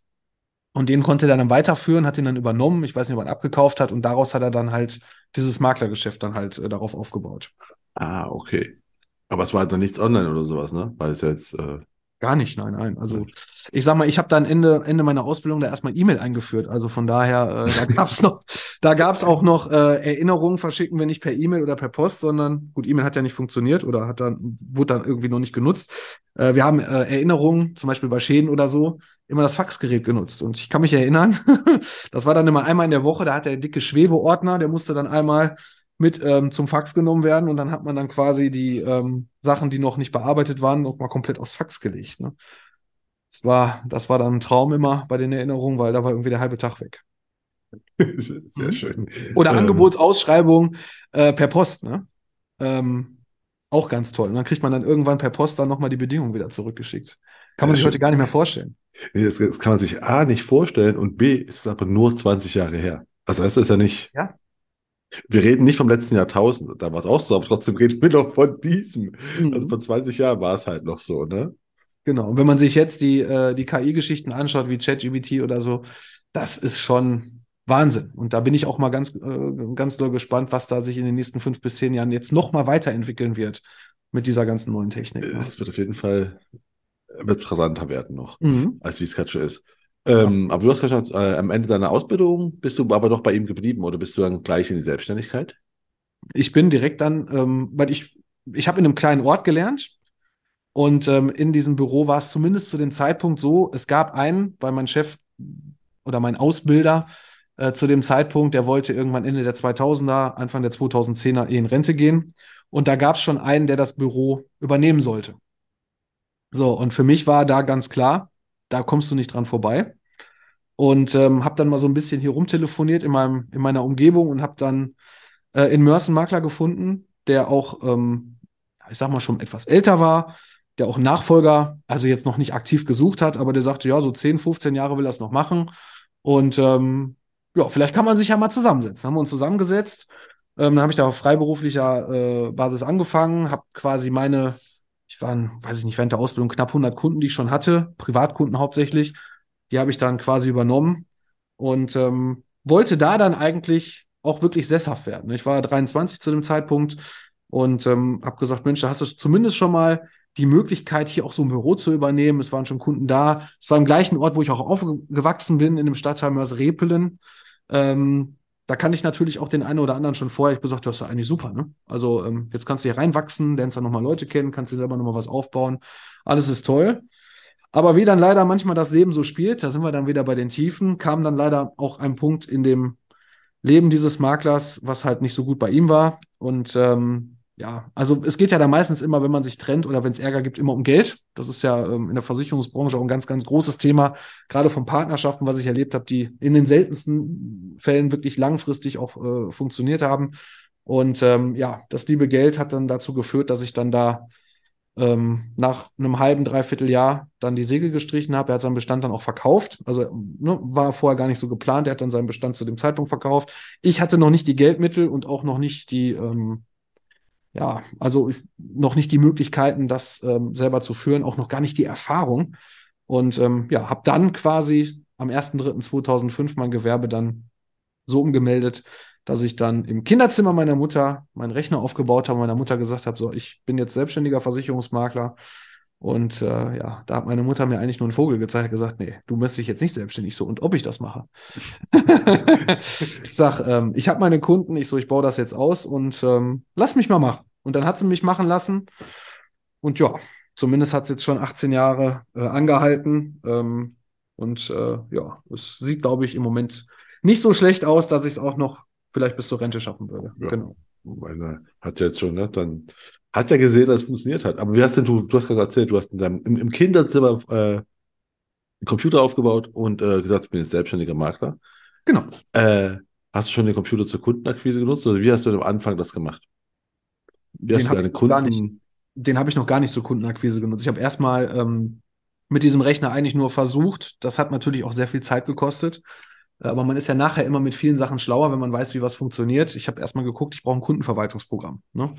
Und den konnte er dann weiterführen, hat ihn dann übernommen. Ich weiß nicht, ob er ihn abgekauft hat. Und daraus hat er dann halt dieses Maklergeschäft dann halt äh, darauf aufgebaut. Ah, okay. Aber es war halt dann nichts online oder sowas, ne? Weil es jetzt. Äh Gar nicht, nein, nein. Also ich sag mal, ich habe dann Ende, Ende meiner Ausbildung da erstmal E-Mail eingeführt. Also von daher, äh, da *laughs* gab's noch, da gab's auch noch äh, Erinnerungen verschicken wir nicht per E-Mail oder per Post, sondern gut, E-Mail hat ja nicht funktioniert oder hat dann, wurde dann irgendwie noch nicht genutzt. Äh, wir haben äh, Erinnerungen, zum Beispiel bei Schäden oder so, immer das Faxgerät genutzt. Und ich kann mich erinnern, *laughs* das war dann immer einmal in der Woche, da hat der dicke Schwebeordner, der musste dann einmal mit ähm, zum Fax genommen werden und dann hat man dann quasi die ähm, Sachen, die noch nicht bearbeitet waren, noch mal komplett aufs Fax gelegt. Ne? Das, war, das war dann ein Traum immer bei den Erinnerungen, weil da war irgendwie der halbe Tag weg. *laughs* Sehr mhm. schön. Oder ähm, Angebotsausschreibung äh, per Post, ne? Ähm, auch ganz toll. Und dann kriegt man dann irgendwann per Post dann nochmal die Bedingungen wieder zurückgeschickt. Kann man sich heute gar nicht mehr vorstellen. Nee, das, das, kann man sich A nicht vorstellen und B ist es aber nur 20 Jahre her. Das heißt, es ist ja nicht. Ja. Wir reden nicht vom letzten Jahrtausend, da war es auch so, aber trotzdem reden wir noch von diesem. Mhm. Also vor 20 Jahren war es halt noch so, ne? Genau. Und wenn man sich jetzt die, äh, die KI-Geschichten anschaut, wie ChatGBT oder so, das ist schon Wahnsinn. Und da bin ich auch mal ganz, äh, ganz doll gespannt, was da sich in den nächsten fünf bis zehn Jahren jetzt noch mal weiterentwickeln wird mit dieser ganzen neuen Technik. Ne? Es wird auf jeden Fall wird's rasanter werden noch, mhm. als wie es gerade schon ist. Ähm, aber du hast gesagt, äh, am Ende deiner Ausbildung bist du aber doch bei ihm geblieben oder bist du dann gleich in die Selbstständigkeit? Ich bin direkt dann, ähm, weil ich, ich habe in einem kleinen Ort gelernt und ähm, in diesem Büro war es zumindest zu dem Zeitpunkt so, es gab einen, weil mein Chef oder mein Ausbilder äh, zu dem Zeitpunkt, der wollte irgendwann Ende der 2000er, Anfang der 2010er in Rente gehen und da gab es schon einen, der das Büro übernehmen sollte. So, und für mich war da ganz klar, da kommst du nicht dran vorbei. Und ähm, habe dann mal so ein bisschen hier rumtelefoniert in, meinem, in meiner Umgebung und habe dann äh, in Mörs einen Makler gefunden, der auch, ähm, ich sag mal, schon etwas älter war, der auch Nachfolger, also jetzt noch nicht aktiv gesucht hat, aber der sagte, ja, so 10, 15 Jahre will er es noch machen. Und ähm, ja, vielleicht kann man sich ja mal zusammensetzen. Haben wir uns zusammengesetzt. Ähm, dann habe ich da auf freiberuflicher äh, Basis angefangen, habe quasi meine ich war, weiß ich nicht, während der Ausbildung knapp 100 Kunden, die ich schon hatte, Privatkunden hauptsächlich. Die habe ich dann quasi übernommen und ähm, wollte da dann eigentlich auch wirklich sesshaft werden. Ich war 23 zu dem Zeitpunkt und ähm, habe gesagt, Mensch, da hast du zumindest schon mal die Möglichkeit, hier auch so ein Büro zu übernehmen. Es waren schon Kunden da. Es war im gleichen Ort, wo ich auch aufgewachsen bin, in dem Stadtteil Mörs-Repelen. Ähm, da kann ich natürlich auch den einen oder anderen schon vorher, ich gesagt, das ist ja eigentlich super, ne? Also ähm, jetzt kannst du hier reinwachsen, lernst dann nochmal Leute kennen, kannst dir selber nochmal was aufbauen. Alles ist toll. Aber wie dann leider manchmal das Leben so spielt, da sind wir dann wieder bei den Tiefen, kam dann leider auch ein Punkt in dem Leben dieses Maklers, was halt nicht so gut bei ihm war. Und ähm, ja, also es geht ja da meistens immer, wenn man sich trennt oder wenn es Ärger gibt, immer um Geld. Das ist ja ähm, in der Versicherungsbranche auch ein ganz, ganz großes Thema, gerade von Partnerschaften, was ich erlebt habe, die in den seltensten Fällen wirklich langfristig auch äh, funktioniert haben. Und ähm, ja, das liebe Geld hat dann dazu geführt, dass ich dann da ähm, nach einem halben, dreiviertel Jahr dann die Segel gestrichen habe. Er hat seinen Bestand dann auch verkauft. Also ne, war vorher gar nicht so geplant. Er hat dann seinen Bestand zu dem Zeitpunkt verkauft. Ich hatte noch nicht die Geldmittel und auch noch nicht die, ähm, ja, also noch nicht die Möglichkeiten, das ähm, selber zu führen, auch noch gar nicht die Erfahrung. Und ähm, ja, habe dann quasi am 1.3.2005 mein Gewerbe dann so umgemeldet, dass ich dann im Kinderzimmer meiner Mutter meinen Rechner aufgebaut habe, meiner Mutter gesagt habe, so, ich bin jetzt selbstständiger Versicherungsmakler. Und äh, ja, da hat meine Mutter mir eigentlich nur einen Vogel gezeigt, gesagt, nee, du machst dich jetzt nicht selbstständig so und ob ich das mache. *laughs* ich sag, ähm, ich habe meine Kunden, ich so, ich baue das jetzt aus und ähm, lass mich mal machen. Und dann hat sie mich machen lassen. Und ja, zumindest hat es jetzt schon 18 Jahre äh, angehalten. Ähm, und äh, ja, es sieht, glaube ich, im Moment nicht so schlecht aus, dass ich es auch noch vielleicht bis zur Rente schaffen würde. Ja. Genau. Meine, hat ja jetzt schon, ne, dann hat ja gesehen, dass es funktioniert hat. Aber wie hast denn du, du hast gerade erzählt, du hast in deinem, im, im Kinderzimmer äh, einen Computer aufgebaut und äh, gesagt, ich bin jetzt selbstständiger Makler. Genau. Äh, hast du schon den Computer zur Kundenakquise genutzt oder wie hast du am Anfang das gemacht? Wie den habe ich, Kunden... hab ich noch gar nicht zur Kundenakquise genutzt. Ich habe erstmal ähm, mit diesem Rechner eigentlich nur versucht. Das hat natürlich auch sehr viel Zeit gekostet. Aber man ist ja nachher immer mit vielen Sachen schlauer, wenn man weiß, wie was funktioniert. Ich habe erstmal geguckt, ich brauche ein Kundenverwaltungsprogramm. Ne?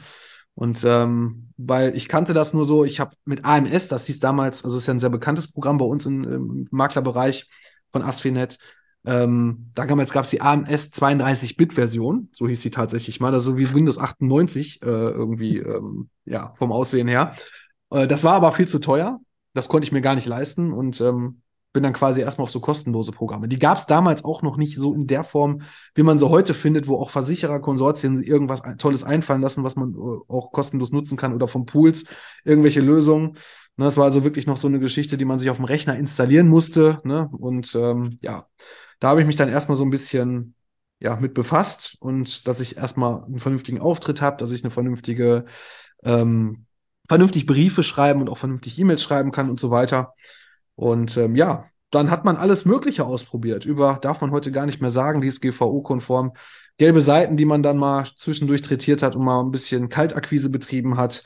Und ähm, weil ich kannte das nur so, ich habe mit AMS, das hieß damals, also ist ja ein sehr bekanntes Programm bei uns in, im Maklerbereich von Asfinet. Ähm, damals gab es die AMS 32-Bit-Version, so hieß sie tatsächlich mal, also wie Windows 98 äh, irgendwie, ähm, ja, vom Aussehen her. Äh, das war aber viel zu teuer. Das konnte ich mir gar nicht leisten und ähm, bin dann quasi erstmal auf so kostenlose Programme. Die gab es damals auch noch nicht so in der Form, wie man sie heute findet, wo auch Versichererkonsortien irgendwas Tolles einfallen lassen, was man äh, auch kostenlos nutzen kann oder von Pools irgendwelche Lösungen. Ne, das war also wirklich noch so eine Geschichte, die man sich auf dem Rechner installieren musste. Ne? Und ähm, ja, da habe ich mich dann erstmal so ein bisschen ja, mit befasst und dass ich erstmal einen vernünftigen Auftritt habe, dass ich eine vernünftige, ähm, vernünftig Briefe schreiben und auch vernünftig E-Mails schreiben kann und so weiter. Und ähm, ja, dann hat man alles Mögliche ausprobiert. Über, darf man heute gar nicht mehr sagen, die ist GVO-konform. Gelbe Seiten, die man dann mal zwischendurch trätiert hat und mal ein bisschen Kaltakquise betrieben hat.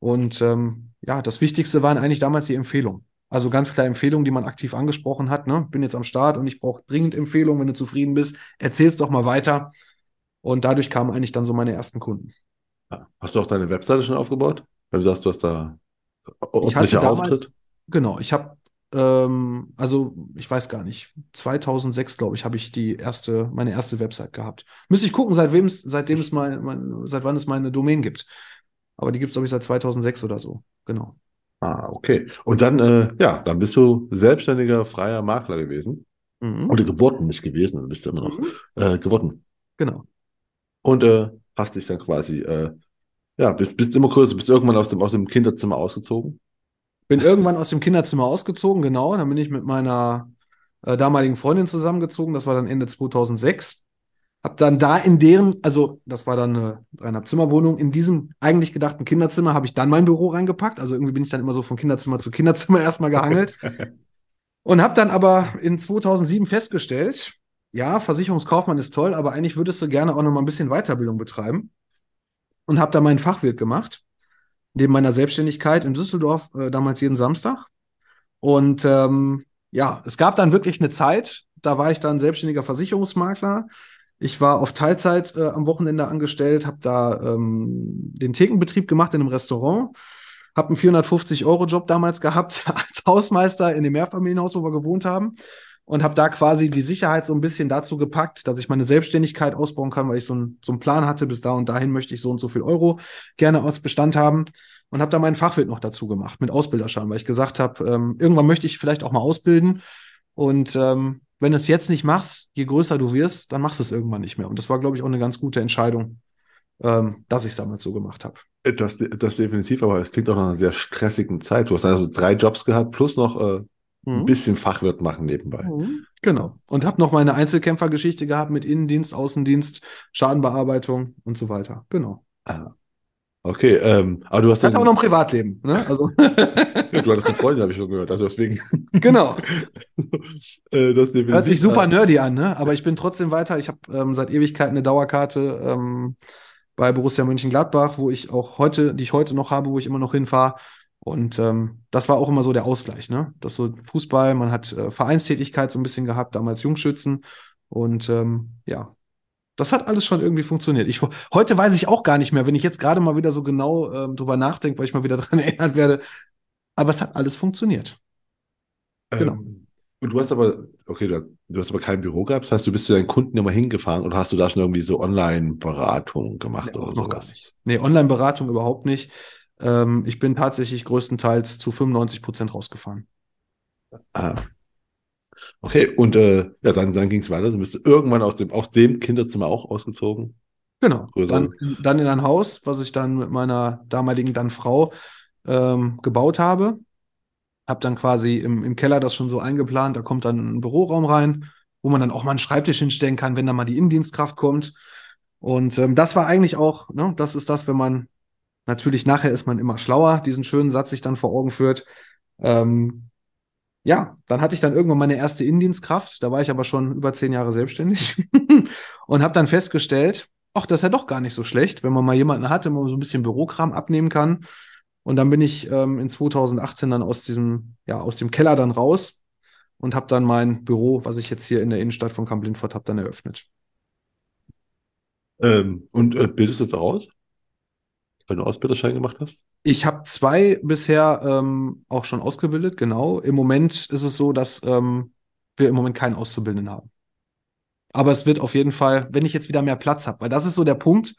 Und ähm, ja, das Wichtigste waren eigentlich damals die Empfehlungen. Also ganz klar Empfehlungen, die man aktiv angesprochen hat. Ne? Bin jetzt am Start und ich brauche dringend Empfehlungen. Wenn du zufrieden bist, erzähl's doch mal weiter. Und dadurch kamen eigentlich dann so meine ersten Kunden. Hast du auch deine Webseite schon aufgebaut? Weil du sagst, du hast da ordentlicher Auftritt. Genau, ich habe ähm, also ich weiß gar nicht, 2006, glaube ich, habe ich die erste, meine erste Website gehabt. Müsste ich gucken, seit seitdem es mein, mein, seit wann es meine Domain gibt. Aber die gibt es, glaube ich, seit 2006 oder so. Genau. Ah, okay. Und dann, äh, ja, dann bist du selbstständiger, freier Makler gewesen. Mhm. Oder geworden, nicht gewesen, dann bist du immer noch mhm. äh, geworden. Genau. Und äh, hast dich dann quasi, äh, ja, bist, bist immer größer, bist irgendwann aus dem, aus dem Kinderzimmer ausgezogen. Bin irgendwann aus dem Kinderzimmer ausgezogen, genau. Dann bin ich mit meiner äh, damaligen Freundin zusammengezogen. Das war dann Ende 2006. Hab dann da in deren, also das war dann eine dreieinhalb Zimmerwohnung, in diesem eigentlich gedachten Kinderzimmer habe ich dann mein Büro reingepackt. Also irgendwie bin ich dann immer so von Kinderzimmer zu Kinderzimmer *laughs* erstmal gehangelt. und habe dann aber in 2007 festgestellt, ja, Versicherungskaufmann ist toll, aber eigentlich würdest du gerne auch noch mal ein bisschen Weiterbildung betreiben. Und habe da meinen Fachwirt gemacht neben meiner Selbstständigkeit in Düsseldorf äh, damals jeden Samstag. Und ähm, ja, es gab dann wirklich eine Zeit, da war ich dann selbstständiger Versicherungsmakler. Ich war auf Teilzeit äh, am Wochenende angestellt, habe da ähm, den Thekenbetrieb gemacht in einem Restaurant, habe einen 450-Euro-Job damals gehabt *laughs* als Hausmeister in dem Mehrfamilienhaus, wo wir gewohnt haben und habe da quasi die Sicherheit so ein bisschen dazu gepackt, dass ich meine Selbstständigkeit ausbauen kann, weil ich so, ein, so einen Plan hatte, bis da und dahin möchte ich so und so viel Euro gerne als Bestand haben und habe da meinen Fachwirt noch dazu gemacht mit Ausbilderschein, weil ich gesagt habe, ähm, irgendwann möchte ich vielleicht auch mal ausbilden und ähm, wenn du es jetzt nicht machst, je größer du wirst, dann machst du es irgendwann nicht mehr. Und das war, glaube ich, auch eine ganz gute Entscheidung, ähm, dass ich es damals so gemacht habe. Das, das definitiv, aber es klingt auch nach einer sehr stressigen Zeit. Du hast also drei Jobs gehabt, plus noch äh, ein mhm. bisschen Fachwirt machen nebenbei. Mhm. Genau. Und habe noch meine Einzelkämpfergeschichte gehabt mit Innendienst, Außendienst, Schadenbearbeitung und so weiter. Genau. Ah. Okay, ähm, aber du hast hatte dann, auch noch ein Privatleben. Ne? Also, *laughs* du hattest eine Freundin, habe ich schon gehört, also deswegen. genau. *laughs* äh, das Hört sich super nerdy an, ne? aber ich bin trotzdem weiter. Ich habe ähm, seit Ewigkeiten eine Dauerkarte ähm, bei Borussia Mönchengladbach, wo ich auch heute, die ich heute noch habe, wo ich immer noch hinfahre. Und ähm, das war auch immer so der Ausgleich, ne? Das so Fußball, man hat äh, Vereinstätigkeit so ein bisschen gehabt, damals Jungschützen. Und ähm, ja, das hat alles schon irgendwie funktioniert. Ich, heute weiß ich auch gar nicht mehr, wenn ich jetzt gerade mal wieder so genau ähm, drüber nachdenke, weil ich mal wieder *laughs* daran erinnert werde. Aber es hat alles funktioniert. Genau. Ähm, und du hast aber, okay, du, du hast aber kein Büro gehabt, das heißt, du bist zu deinen Kunden immer hingefahren oder hast du da schon irgendwie so Online-Beratung gemacht Nee, oder sowas? gar nicht. Nee, Online-Beratung überhaupt nicht. Ähm, ich bin tatsächlich größtenteils zu 95 Prozent rausgefahren. Ah. Okay, und äh, ja, dann, dann ging es weiter. Du bist irgendwann aus dem, aus dem Kinderzimmer auch ausgezogen. Genau. Dann, dann in ein Haus, was ich dann mit meiner damaligen dann Frau ähm, gebaut habe. Hab dann quasi im, im Keller das schon so eingeplant. Da kommt dann ein Büroraum rein, wo man dann auch mal einen Schreibtisch hinstellen kann, wenn da mal die Innendienstkraft kommt. Und ähm, das war eigentlich auch, ne, das ist das, wenn man natürlich nachher ist man immer schlauer, diesen schönen Satz sich dann vor Augen führt. Ähm, ja, dann hatte ich dann irgendwann meine erste Innendienstkraft. Da war ich aber schon über zehn Jahre selbstständig *laughs* und habe dann festgestellt, ach, das ist ja doch gar nicht so schlecht, wenn man mal jemanden hat, der man so ein bisschen Bürokram abnehmen kann. Und dann bin ich ähm, in 2018 dann aus diesem, ja, aus dem Keller dann raus und habe dann mein Büro, was ich jetzt hier in der Innenstadt von Kamp-Lindfort habe, dann eröffnet. Ähm, und äh, bildest du auch aus? Weil du Ausbilderschein gemacht hast? Ich habe zwei bisher ähm, auch schon ausgebildet, genau. Im Moment ist es so, dass ähm, wir im Moment keinen Auszubildenden haben. Aber es wird auf jeden Fall, wenn ich jetzt wieder mehr Platz habe, weil das ist so der Punkt.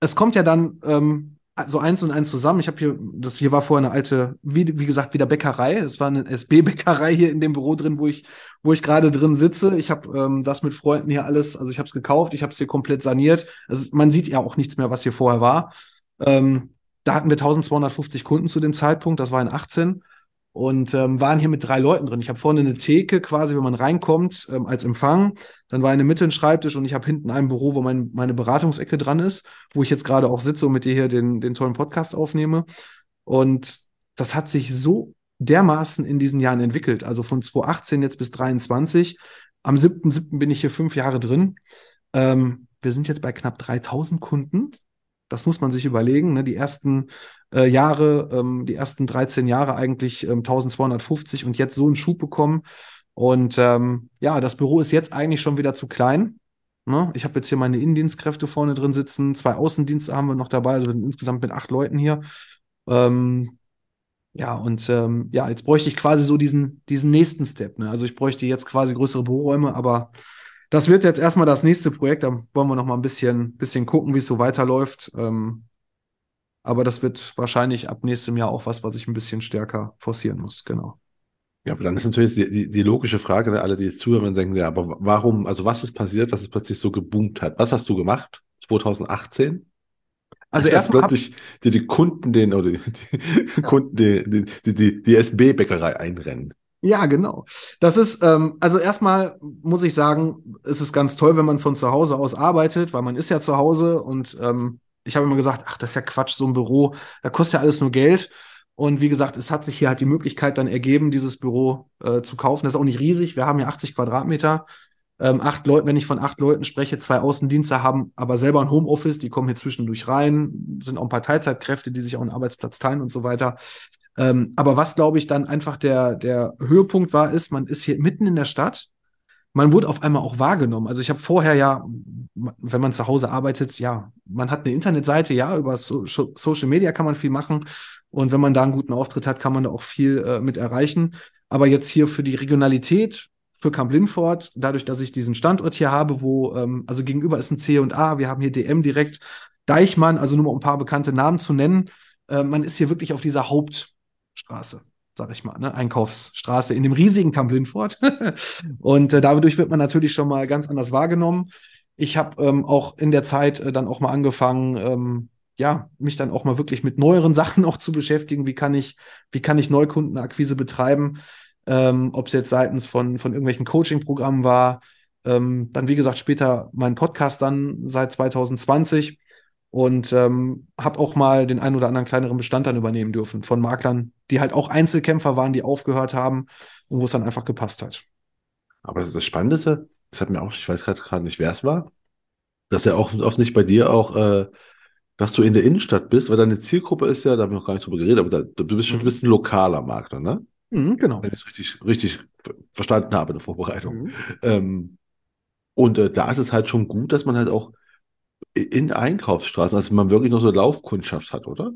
Es kommt ja dann ähm, so eins und eins zusammen. Ich habe hier, das hier war vorher eine alte, wie, wie gesagt, wieder Bäckerei. Es war eine SB-Bäckerei hier in dem Büro drin, wo ich, wo ich gerade drin sitze. Ich habe ähm, das mit Freunden hier alles, also ich habe es gekauft, ich habe es hier komplett saniert. Also man sieht ja auch nichts mehr, was hier vorher war. Ähm, da hatten wir 1250 Kunden zu dem Zeitpunkt, das war in 18 und ähm, waren hier mit drei Leuten drin. Ich habe vorne eine Theke quasi, wenn man reinkommt, ähm, als Empfang. Dann war in der Mitte ein Schreibtisch und ich habe hinten ein Büro, wo mein, meine Beratungsecke dran ist, wo ich jetzt gerade auch sitze und mit dir hier den, den tollen Podcast aufnehme. Und das hat sich so dermaßen in diesen Jahren entwickelt. Also von 2018 jetzt bis 2023. Am 7.7. bin ich hier fünf Jahre drin. Ähm, wir sind jetzt bei knapp 3000 Kunden. Das muss man sich überlegen. Ne? Die ersten äh, Jahre, ähm, die ersten 13 Jahre eigentlich ähm, 1250 und jetzt so einen Schub bekommen. Und ähm, ja, das Büro ist jetzt eigentlich schon wieder zu klein. Ne? Ich habe jetzt hier meine Innendienstkräfte vorne drin sitzen, zwei Außendienste haben wir noch dabei, also wir sind insgesamt mit acht Leuten hier. Ähm, ja, und ähm, ja, jetzt bräuchte ich quasi so diesen, diesen nächsten Step. Ne? Also ich bräuchte jetzt quasi größere Büroräume, aber das wird jetzt erstmal das nächste Projekt. Da wollen wir noch mal ein bisschen, bisschen gucken, wie es so weiterläuft. Ähm, aber das wird wahrscheinlich ab nächstem Jahr auch was, was ich ein bisschen stärker forcieren muss. Genau. Ja, aber dann ist natürlich die, die, die logische Frage, ne, alle, die jetzt zuhören denken, ja, aber warum, also was ist passiert, dass es plötzlich so geboomt hat? Was hast du gemacht 2018? Also erstmal plötzlich dir die Kunden den, oder die, die Kunden die, die, die, die, die SB-Bäckerei einrennen. Ja, genau. Das ist, ähm, also erstmal muss ich sagen, es ist ganz toll, wenn man von zu Hause aus arbeitet, weil man ist ja zu Hause und ähm, ich habe immer gesagt, ach, das ist ja Quatsch, so ein Büro, da kostet ja alles nur Geld. Und wie gesagt, es hat sich hier halt die Möglichkeit dann ergeben, dieses Büro äh, zu kaufen. Das ist auch nicht riesig. Wir haben hier 80 Quadratmeter. Ähm, acht Leute, wenn ich von acht Leuten spreche, zwei Außendienste haben aber selber ein Homeoffice, die kommen hier zwischendurch rein, sind auch ein paar Teilzeitkräfte, die sich auch einen Arbeitsplatz teilen und so weiter. Ähm, aber was, glaube ich, dann einfach der, der Höhepunkt war, ist, man ist hier mitten in der Stadt. Man wurde auf einmal auch wahrgenommen. Also ich habe vorher ja, wenn man zu Hause arbeitet, ja, man hat eine Internetseite, ja, über so Social Media kann man viel machen. Und wenn man da einen guten Auftritt hat, kann man da auch viel äh, mit erreichen. Aber jetzt hier für die Regionalität, für Camp Lindfort, dadurch, dass ich diesen Standort hier habe, wo, ähm, also gegenüber ist ein C und A, wir haben hier DM direkt, Deichmann, also nur mal ein paar bekannte Namen zu nennen. Äh, man ist hier wirklich auf dieser Hauptstraße, sag ich mal, ne? Einkaufsstraße in dem riesigen Camp Lindfort. *laughs* und äh, dadurch wird man natürlich schon mal ganz anders wahrgenommen. Ich habe ähm, auch in der Zeit äh, dann auch mal angefangen, ähm, ja, mich dann auch mal wirklich mit neueren *laughs* Sachen auch zu beschäftigen. Wie kann ich, wie kann ich Neukundenakquise betreiben? Ähm, ob es jetzt seitens von, von irgendwelchen Coaching-Programmen war. Ähm, dann, wie gesagt, später mein Podcast dann seit 2020. und ähm, habe auch mal den einen oder anderen kleineren Bestand dann übernehmen dürfen von Maklern, die halt auch Einzelkämpfer waren, die aufgehört haben und wo es dann einfach gepasst hat. Aber das Spannende ist, das hat mir auch, ich weiß gerade nicht, wer es war, dass er auch oft nicht bei dir auch, äh, dass du in der Innenstadt bist, weil deine Zielgruppe ist ja, da haben wir noch gar nicht drüber geredet, aber da, du bist schon, bist ein lokaler Makler, ne? Mhm, genau. Wenn ich es richtig, richtig verstanden habe in der Vorbereitung. Mhm. Ähm, und äh, da ist es halt schon gut, dass man halt auch in Einkaufsstraßen, also man wirklich noch so Laufkundschaft hat, oder?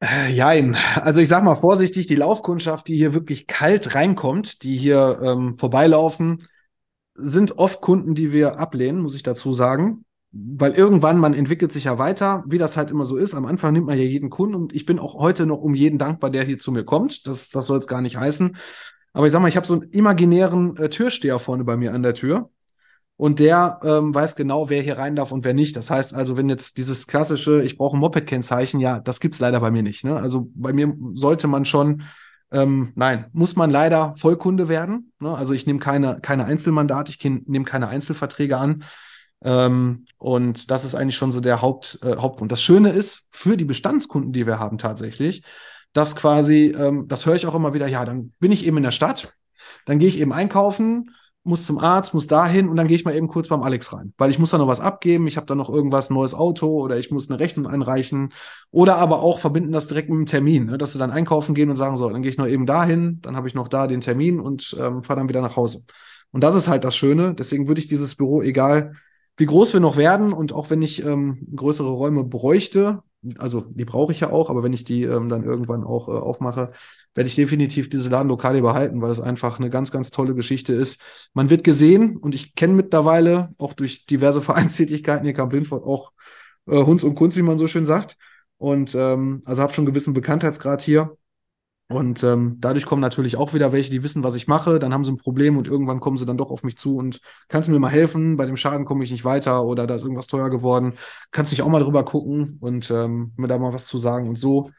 Äh, Jein. Also ich sag mal vorsichtig, die Laufkundschaft, die hier wirklich kalt reinkommt, die hier ähm, vorbeilaufen, sind oft Kunden, die wir ablehnen, muss ich dazu sagen. Weil irgendwann, man entwickelt sich ja weiter, wie das halt immer so ist. Am Anfang nimmt man ja jeden Kunden und ich bin auch heute noch um jeden dankbar, der hier zu mir kommt. Das, das soll es gar nicht heißen. Aber ich sag mal, ich habe so einen imaginären äh, Türsteher vorne bei mir an der Tür. Und der ähm, weiß genau, wer hier rein darf und wer nicht. Das heißt also, wenn jetzt dieses klassische, ich brauche ein Moped-Kennzeichen, ja, das gibt's leider bei mir nicht. Ne? Also bei mir sollte man schon, ähm, nein, muss man leider Vollkunde werden. Ne? Also ich nehme keine, keine Einzelmandate, ich nehme keine Einzelverträge an. Ähm, und das ist eigentlich schon so der Haupt, äh, Hauptgrund. Das Schöne ist, für die Bestandskunden, die wir haben tatsächlich, dass quasi, ähm, das höre ich auch immer wieder, ja, dann bin ich eben in der Stadt, dann gehe ich eben einkaufen, muss zum Arzt, muss dahin und dann gehe ich mal eben kurz beim Alex rein, weil ich muss da noch was abgeben, ich habe da noch irgendwas, neues Auto oder ich muss eine Rechnung einreichen oder aber auch verbinden das direkt mit einem Termin, ne, dass sie dann einkaufen gehen und sagen, so, dann gehe ich noch eben dahin, dann habe ich noch da den Termin und ähm, fahre dann wieder nach Hause. Und das ist halt das Schöne, deswegen würde ich dieses Büro, egal wie groß wir noch werden und auch wenn ich ähm, größere Räume bräuchte, also die brauche ich ja auch, aber wenn ich die ähm, dann irgendwann auch äh, aufmache, werde ich definitiv diese Ladenlokale behalten, weil es einfach eine ganz, ganz tolle Geschichte ist. Man wird gesehen und ich kenne mittlerweile auch durch diverse *laughs* Vereinstätigkeiten hier Camp Lindford auch äh, Hunds und Kunst, wie man so schön sagt. Und ähm, also habe schon einen gewissen Bekanntheitsgrad hier. Und ähm, dadurch kommen natürlich auch wieder welche, die wissen, was ich mache. Dann haben sie ein Problem und irgendwann kommen sie dann doch auf mich zu und kannst du mir mal helfen? Bei dem Schaden komme ich nicht weiter oder da ist irgendwas teuer geworden. Kannst dich auch mal drüber gucken und ähm, mir da mal was zu sagen. Und so,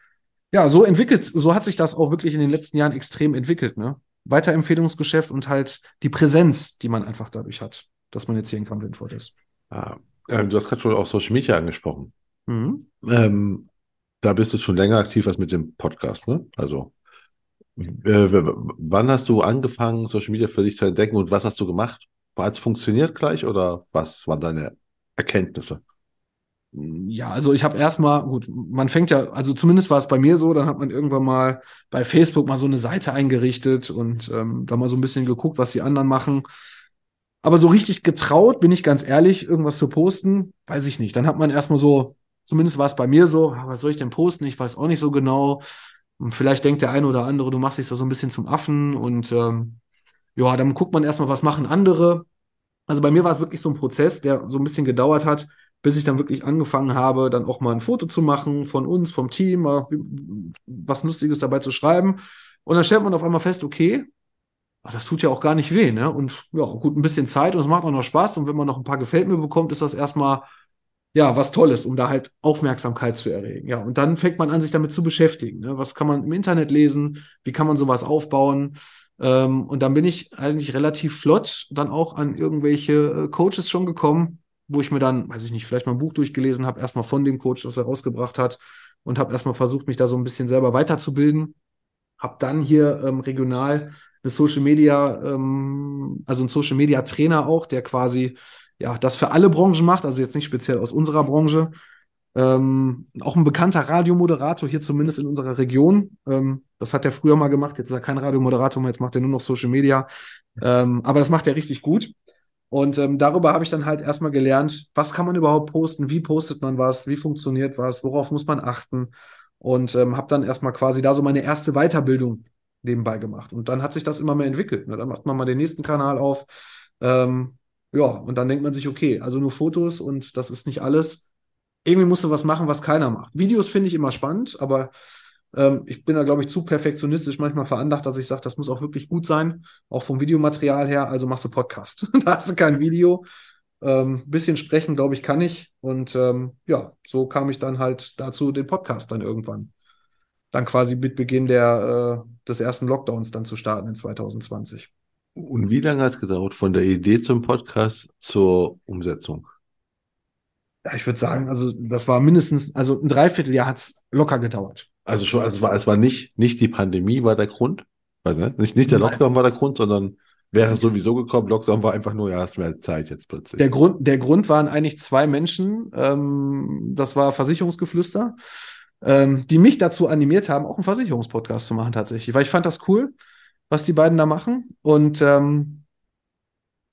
ja, so entwickelt, so hat sich das auch wirklich in den letzten Jahren extrem entwickelt. Ne? Weiterempfehlungsgeschäft und halt die Präsenz, die man einfach dadurch hat, dass man jetzt hier in Camp Lindford ist. Ah, äh, du hast gerade schon auch Social Media angesprochen. Mhm. Ähm, da bist du schon länger aktiv als mit dem Podcast, ne? Also äh, wann hast du angefangen, Social Media für dich zu entdecken und was hast du gemacht? Hat es funktioniert gleich oder was waren deine Erkenntnisse? Ja, also ich habe erstmal, gut, man fängt ja, also zumindest war es bei mir so, dann hat man irgendwann mal bei Facebook mal so eine Seite eingerichtet und ähm, da mal so ein bisschen geguckt, was die anderen machen. Aber so richtig getraut, bin ich ganz ehrlich, irgendwas zu posten, weiß ich nicht. Dann hat man erstmal so, zumindest war es bei mir so, was soll ich denn posten? Ich weiß auch nicht so genau. Und vielleicht denkt der eine oder andere, du machst dich da so ein bisschen zum Affen und ähm, ja, dann guckt man erstmal, was machen andere. Also bei mir war es wirklich so ein Prozess, der so ein bisschen gedauert hat, bis ich dann wirklich angefangen habe, dann auch mal ein Foto zu machen von uns, vom Team, was Lustiges dabei zu schreiben. Und dann stellt man auf einmal fest, okay, das tut ja auch gar nicht weh, ne? Und ja, gut, ein bisschen Zeit und es macht auch noch Spaß. Und wenn man noch ein paar Gefällt mir bekommt, ist das erstmal ja, was Tolles, um da halt Aufmerksamkeit zu erregen. Ja, und dann fängt man an, sich damit zu beschäftigen. Ne? Was kann man im Internet lesen? Wie kann man sowas aufbauen? Ähm, und dann bin ich eigentlich relativ flott dann auch an irgendwelche äh, Coaches schon gekommen, wo ich mir dann, weiß ich nicht, vielleicht mal ein Buch durchgelesen habe, erstmal von dem Coach, das er rausgebracht hat und habe erstmal versucht, mich da so ein bisschen selber weiterzubilden. Habe dann hier ähm, regional eine Social Media, ähm, also ein Social Media Trainer auch, der quasi ja, das für alle Branchen macht, also jetzt nicht speziell aus unserer Branche. Ähm, auch ein bekannter Radiomoderator hier zumindest in unserer Region. Ähm, das hat er früher mal gemacht. Jetzt ist er kein Radiomoderator mehr, jetzt macht er nur noch Social Media. Ähm, aber das macht er richtig gut. Und ähm, darüber habe ich dann halt erstmal gelernt, was kann man überhaupt posten, wie postet man was, wie funktioniert was, worauf muss man achten. Und ähm, habe dann erstmal quasi da so meine erste Weiterbildung nebenbei gemacht. Und dann hat sich das immer mehr entwickelt. Ne? Dann macht man mal den nächsten Kanal auf. Ähm, ja, und dann denkt man sich, okay, also nur Fotos und das ist nicht alles. Irgendwie musst du was machen, was keiner macht. Videos finde ich immer spannend, aber ähm, ich bin da, glaube ich, zu perfektionistisch manchmal veranlagt, dass ich sage, das muss auch wirklich gut sein, auch vom Videomaterial her. Also machst du Podcast. *laughs* da hast du kein Video. Ähm, bisschen sprechen, glaube ich, kann ich. Und ähm, ja, so kam ich dann halt dazu, den Podcast dann irgendwann. Dann quasi mit Beginn der, äh, des ersten Lockdowns dann zu starten in 2020. Und wie lange hat es gedauert von der Idee zum Podcast zur Umsetzung? Ja, ich würde sagen, also das war mindestens, also ein Dreivierteljahr hat es locker gedauert. Also schon, also es war, es war nicht, nicht die Pandemie war der Grund. Also, ne? nicht, nicht der. Lockdown war der Grund, sondern wäre sowieso gekommen. Lockdown war einfach nur, ja, hast mehr Zeit jetzt plötzlich. Der Grund, der Grund waren eigentlich zwei Menschen, ähm, das war Versicherungsgeflüster, ähm, die mich dazu animiert haben, auch einen Versicherungspodcast zu machen tatsächlich, weil ich fand das cool, was die beiden da machen und ähm,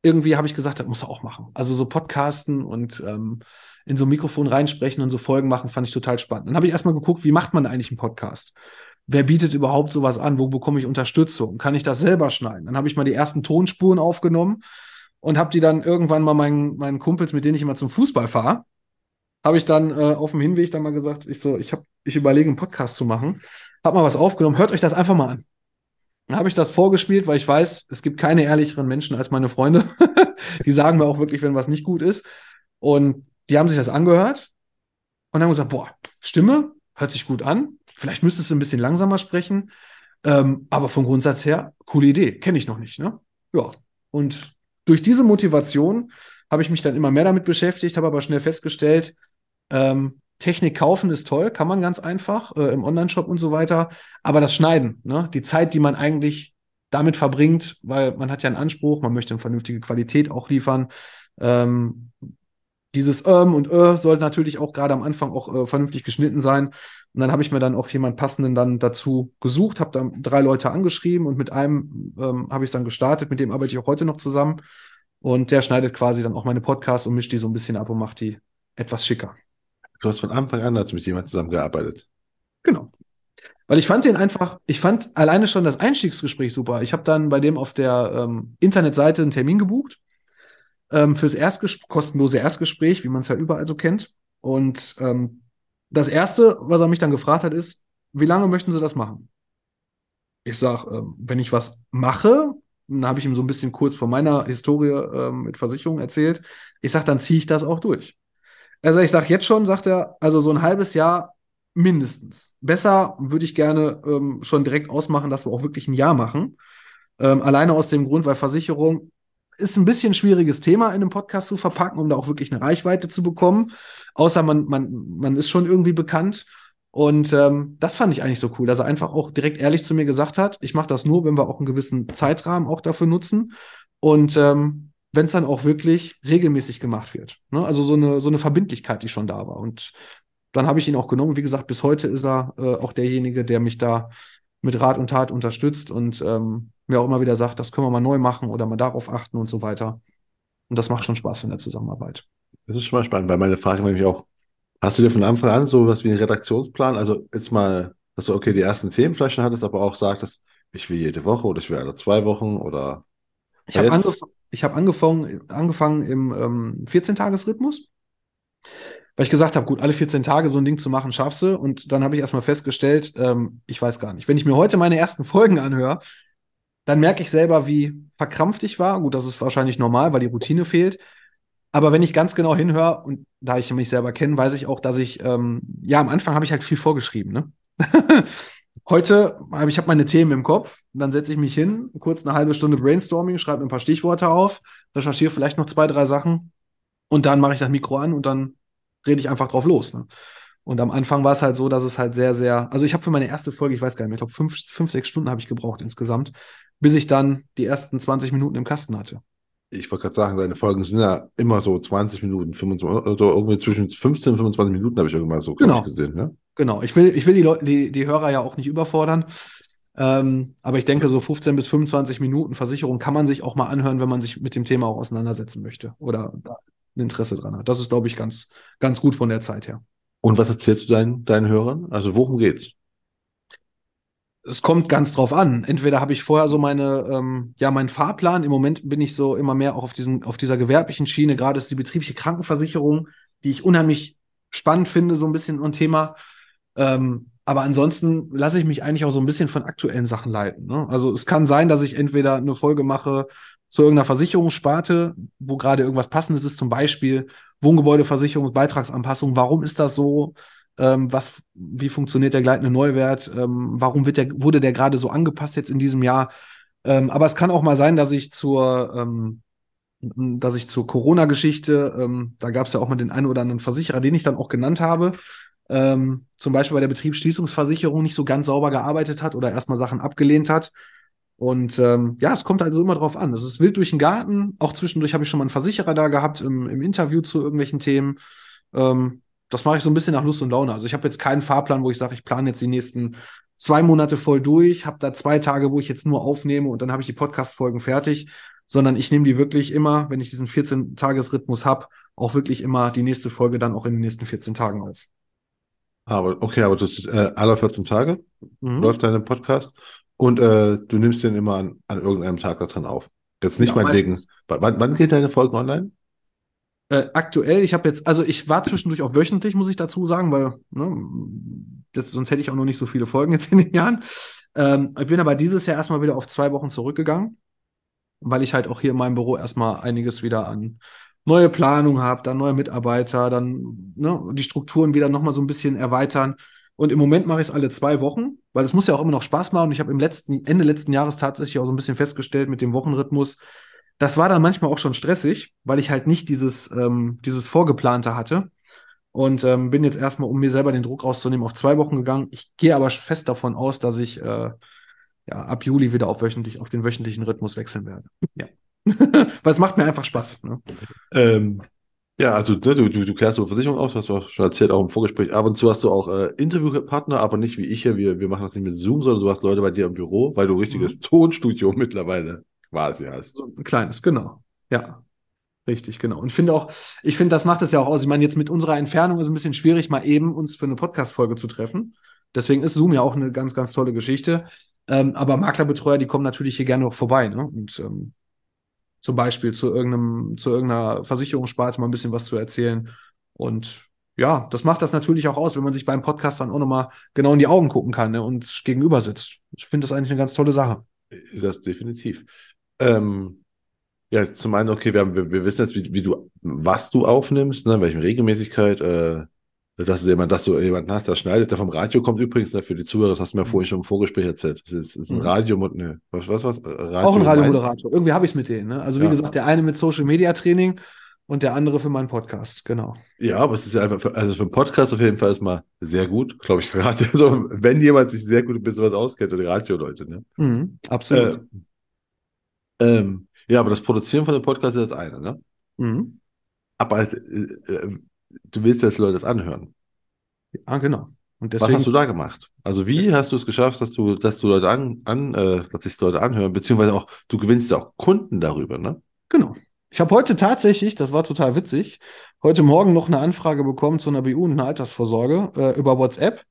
irgendwie habe ich gesagt, das muss er auch machen. Also so Podcasten und ähm, in so ein Mikrofon reinsprechen und so Folgen machen, fand ich total spannend. Dann habe ich erstmal geguckt, wie macht man eigentlich einen Podcast? Wer bietet überhaupt sowas an? Wo bekomme ich Unterstützung? Kann ich das selber schneiden? Dann habe ich mal die ersten Tonspuren aufgenommen und habe die dann irgendwann mal meinen, meinen Kumpels, mit denen ich immer zum Fußball fahre, habe ich dann äh, auf dem Hinweg dann mal gesagt, ich so, ich habe, ich überlege einen Podcast zu machen, habe mal was aufgenommen, hört euch das einfach mal an. Habe ich das vorgespielt, weil ich weiß, es gibt keine ehrlicheren Menschen als meine Freunde. *laughs* die sagen mir auch wirklich, wenn was nicht gut ist. Und die haben sich das angehört und haben gesagt, boah, Stimme hört sich gut an. Vielleicht müsstest du ein bisschen langsamer sprechen. Ähm, aber vom Grundsatz her, coole Idee, kenne ich noch nicht. Ne? Ja. Und durch diese Motivation habe ich mich dann immer mehr damit beschäftigt, habe aber schnell festgestellt, ähm, Technik kaufen ist toll, kann man ganz einfach äh, im Online-Shop und so weiter. Aber das Schneiden, ne? die Zeit, die man eigentlich damit verbringt, weil man hat ja einen Anspruch, man möchte eine vernünftige Qualität auch liefern. Ähm, dieses ähm und äh sollte natürlich auch gerade am Anfang auch äh, vernünftig geschnitten sein. Und dann habe ich mir dann auch jemand passenden dann dazu gesucht, habe dann drei Leute angeschrieben und mit einem ähm, habe ich dann gestartet, mit dem arbeite ich auch heute noch zusammen. Und der schneidet quasi dann auch meine Podcasts und mischt die so ein bisschen ab und macht die etwas schicker. Du hast von Anfang an hast mit jemandem zusammengearbeitet. Genau. Weil ich fand den einfach, ich fand alleine schon das Einstiegsgespräch super. Ich habe dann bei dem auf der ähm, Internetseite einen Termin gebucht ähm, fürs Erstges kostenlose Erstgespräch, wie man es ja überall so kennt. Und ähm, das Erste, was er mich dann gefragt hat, ist, wie lange möchten Sie das machen? Ich sage, ähm, wenn ich was mache, dann habe ich ihm so ein bisschen kurz von meiner Historie ähm, mit Versicherungen erzählt. Ich sage, dann ziehe ich das auch durch. Also ich sage jetzt schon, sagt er, also so ein halbes Jahr mindestens. Besser würde ich gerne ähm, schon direkt ausmachen, dass wir auch wirklich ein Jahr machen. Ähm, alleine aus dem Grund, weil Versicherung ist ein bisschen schwieriges Thema in einem Podcast zu verpacken, um da auch wirklich eine Reichweite zu bekommen. Außer man, man, man ist schon irgendwie bekannt. Und ähm, das fand ich eigentlich so cool, dass er einfach auch direkt ehrlich zu mir gesagt hat, ich mache das nur, wenn wir auch einen gewissen Zeitrahmen auch dafür nutzen. Und ähm, wenn es dann auch wirklich regelmäßig gemacht wird. Ne? Also so eine, so eine Verbindlichkeit, die schon da war. Und dann habe ich ihn auch genommen. Wie gesagt, bis heute ist er äh, auch derjenige, der mich da mit Rat und Tat unterstützt und ähm, mir auch immer wieder sagt, das können wir mal neu machen oder mal darauf achten und so weiter. Und das macht schon Spaß in der Zusammenarbeit. Das ist schon mal spannend, weil meine Frage war nämlich auch, hast du dir von Anfang an so was wie einen Redaktionsplan, also jetzt mal, dass du okay die ersten Themen vielleicht schon hattest, aber auch sagtest, ich will jede Woche oder ich will alle zwei Wochen oder Ich habe angef ich hab angefangen, angefangen im ähm, 14-Tages-Rhythmus, weil ich gesagt habe, gut, alle 14 Tage so ein Ding zu machen, schaffst du. Und dann habe ich erstmal festgestellt, ähm, ich weiß gar nicht. Wenn ich mir heute meine ersten Folgen anhöre, dann merke ich selber, wie verkrampft ich war. Gut, das ist wahrscheinlich normal, weil die Routine fehlt. Aber wenn ich ganz genau hinhöre, und da ich mich selber kenne, weiß ich auch, dass ich, ähm, ja, am Anfang habe ich halt viel vorgeschrieben, ne? *laughs* Heute habe ich hab meine Themen im Kopf, dann setze ich mich hin, kurz eine halbe Stunde Brainstorming, schreibe mir ein paar Stichworte auf, recherchiere vielleicht noch zwei, drei Sachen und dann mache ich das Mikro an und dann rede ich einfach drauf los. Ne? Und am Anfang war es halt so, dass es halt sehr, sehr, also ich habe für meine erste Folge, ich weiß gar nicht mehr, ich glaube fünf, fünf, sechs Stunden habe ich gebraucht insgesamt, bis ich dann die ersten 20 Minuten im Kasten hatte. ich wollte gerade sagen, deine Folgen sind ja immer so 20 Minuten, 25, oder irgendwie zwischen 15 und 25 Minuten habe ich irgendwann so Genau. gesehen. Ne? Genau, ich will, ich will die, Leu die, die Hörer ja auch nicht überfordern. Ähm, aber ich denke, so 15 bis 25 Minuten Versicherung kann man sich auch mal anhören, wenn man sich mit dem Thema auch auseinandersetzen möchte oder ein Interesse dran hat. Das ist, glaube ich, ganz, ganz gut von der Zeit her. Und was erzählst du deinen, deinen Hörern? Also worum geht's? Es kommt ganz drauf an. Entweder habe ich vorher so meine, ähm, ja, meinen Fahrplan. Im Moment bin ich so immer mehr auch auf diesem, auf dieser gewerblichen Schiene. Gerade ist die betriebliche Krankenversicherung, die ich unheimlich spannend finde, so ein bisschen ein Thema. Ähm, aber ansonsten lasse ich mich eigentlich auch so ein bisschen von aktuellen Sachen leiten. Ne? Also es kann sein, dass ich entweder eine Folge mache zu irgendeiner Versicherungssparte, wo gerade irgendwas Passendes ist, zum Beispiel Wohngebäudeversicherungsbeitragsanpassung. Warum ist das so? Ähm, was, wie funktioniert der gleitende Neuwert? Ähm, warum wird der, wurde der gerade so angepasst jetzt in diesem Jahr? Ähm, aber es kann auch mal sein, dass ich zur, ähm, dass ich zur Corona-Geschichte, ähm, da gab es ja auch mal den einen oder anderen Versicherer, den ich dann auch genannt habe, ähm, zum Beispiel bei der Betriebsschließungsversicherung nicht so ganz sauber gearbeitet hat oder erstmal Sachen abgelehnt hat. Und ähm, ja, es kommt also immer drauf an. Es ist wild durch den Garten. Auch zwischendurch habe ich schon mal einen Versicherer da gehabt im, im Interview zu irgendwelchen Themen. Ähm, das mache ich so ein bisschen nach Lust und Laune. Also ich habe jetzt keinen Fahrplan, wo ich sage, ich plane jetzt die nächsten zwei Monate voll durch, habe da zwei Tage, wo ich jetzt nur aufnehme und dann habe ich die Podcast-Folgen fertig, sondern ich nehme die wirklich immer, wenn ich diesen 14-Tages-Rhythmus habe, auch wirklich immer die nächste Folge dann auch in den nächsten 14 Tagen auf. Aber okay, aber das ist äh, alle 14 Tage mhm. läuft dein Podcast und äh, du nimmst den immer an, an irgendeinem Tag da drin auf. Jetzt nicht ja, meinetwegen. Wann, wann geht deine Folge online? Äh, aktuell, ich habe jetzt, also ich war zwischendurch auch wöchentlich, muss ich dazu sagen, weil ne, das, sonst hätte ich auch noch nicht so viele Folgen jetzt in den Jahren. Ähm, ich bin aber dieses Jahr erstmal wieder auf zwei Wochen zurückgegangen, weil ich halt auch hier in meinem Büro erstmal einiges wieder an neue Planung habe, dann neue Mitarbeiter, dann ne, die Strukturen wieder nochmal so ein bisschen erweitern. Und im Moment mache ich es alle zwei Wochen, weil es muss ja auch immer noch Spaß machen. Und ich habe im letzten, Ende letzten Jahres tatsächlich auch so ein bisschen festgestellt mit dem Wochenrhythmus. Das war dann manchmal auch schon stressig, weil ich halt nicht dieses, ähm, dieses Vorgeplante hatte. Und ähm, bin jetzt erstmal, um mir selber den Druck rauszunehmen, auf zwei Wochen gegangen. Ich gehe aber fest davon aus, dass ich äh, ja, ab Juli wieder auf, wöchentlich, auf den wöchentlichen Rhythmus wechseln werde. Ja. *laughs* Weil es macht mir einfach Spaß. Ne? Ähm, ja, also ne, du, du, du klärst so Versicherung aus, hast du auch schon erzählt, auch im Vorgespräch. Ab und zu hast du auch äh, Interviewpartner, aber nicht wie ich hier. Wir, wir machen das nicht mit Zoom, sondern du hast Leute bei dir im Büro, weil du ein richtiges mhm. Tonstudio *laughs* mittlerweile quasi hast. So ein kleines, genau. Ja. Richtig, genau. Und finde auch, ich finde, das macht es ja auch aus. Ich meine, jetzt mit unserer Entfernung ist es ein bisschen schwierig, mal eben uns für eine Podcast-Folge zu treffen. Deswegen ist Zoom ja auch eine ganz, ganz tolle Geschichte. Ähm, aber Maklerbetreuer, die kommen natürlich hier gerne auch vorbei. Ne? Und ähm, zum Beispiel zu irgendeinem, zu irgendeiner Versicherungssparte mal ein bisschen was zu erzählen. Und ja, das macht das natürlich auch aus, wenn man sich beim Podcast dann auch nochmal genau in die Augen gucken kann ne, und gegenüber sitzt. Ich finde das eigentlich eine ganz tolle Sache. Das definitiv. Ähm, ja, zum einen, okay, wir, haben, wir, wir wissen jetzt, wie, wie, du, was du aufnimmst, ne, in welcher Regelmäßigkeit, äh, dass du, jemand, dass du jemanden hast, der schneidet, der vom Radio kommt übrigens, ne, für die Zuhörer, das hast du mir mhm. vorhin schon im Vorgespräch erzählt. Das ist, ist ein mhm. Radio, ne, was, was, was? Radio Auch ein Radiomoderator. Irgendwie habe ich es mit denen. Ne? Also wie ja. gesagt, der eine mit Social Media Training und der andere für meinen Podcast, genau. Ja, aber es ist ja einfach, für, also für einen Podcast auf jeden Fall ist mal sehr gut, glaube ich, *laughs* Radio. Also, wenn jemand sich sehr gut mit sowas auskennt, dann die Radio-Leute, ne? Mhm, absolut. Äh, ähm, ja, aber das Produzieren von dem Podcast ist das eine, ne? Mhm. Aber äh, äh, du willst dass Leute das anhören. Ja, genau. Und deswegen, Was hast du da gemacht? Also wie hast du es geschafft, dass du, dass du Leute an, an äh, dass sich Leute anhören, beziehungsweise auch, du gewinnst ja auch Kunden darüber, ne? Genau. Ich habe heute tatsächlich, das war total witzig, heute Morgen noch eine Anfrage bekommen zu einer BU und einer Altersvorsorge äh, über WhatsApp,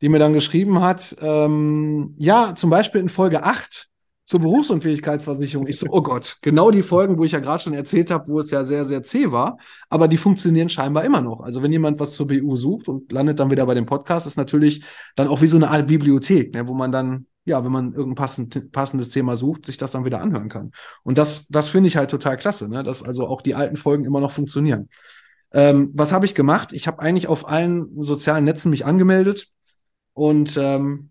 die mir dann geschrieben hat, ähm, ja, zum Beispiel in Folge 8 zur Berufsunfähigkeitsversicherung. Ich so, oh Gott, genau die Folgen, wo ich ja gerade schon erzählt habe, wo es ja sehr, sehr zäh war, aber die funktionieren scheinbar immer noch. Also wenn jemand was zur BU sucht und landet dann wieder bei dem Podcast, ist natürlich dann auch wie so eine Art Bibliothek, ne, wo man dann, ja, wenn man irgendein passend, passendes Thema sucht, sich das dann wieder anhören kann. Und das, das finde ich halt total klasse, ne, dass also auch die alten Folgen immer noch funktionieren. Ähm, was habe ich gemacht? Ich habe eigentlich auf allen sozialen Netzen mich angemeldet und ähm,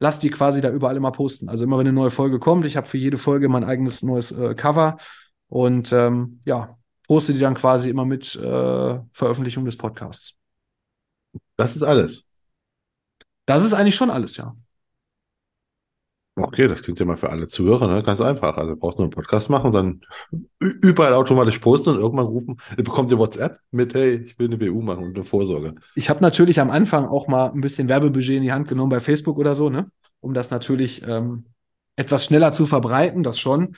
lass die quasi da überall immer posten. Also immer wenn eine neue Folge kommt, ich habe für jede Folge mein eigenes neues äh, Cover und ähm, ja, poste die dann quasi immer mit äh, Veröffentlichung des Podcasts. Das ist alles. Das ist eigentlich schon alles, ja. Okay, das klingt ja mal für alle Zuhörer, ne? Ganz einfach. Also brauchst nur einen Podcast machen dann überall automatisch posten und irgendwann rufen, ihr bekommt ihr WhatsApp mit, hey, ich will eine BU machen und eine Vorsorge. Ich habe natürlich am Anfang auch mal ein bisschen Werbebudget in die Hand genommen bei Facebook oder so, ne? Um das natürlich ähm, etwas schneller zu verbreiten, das schon.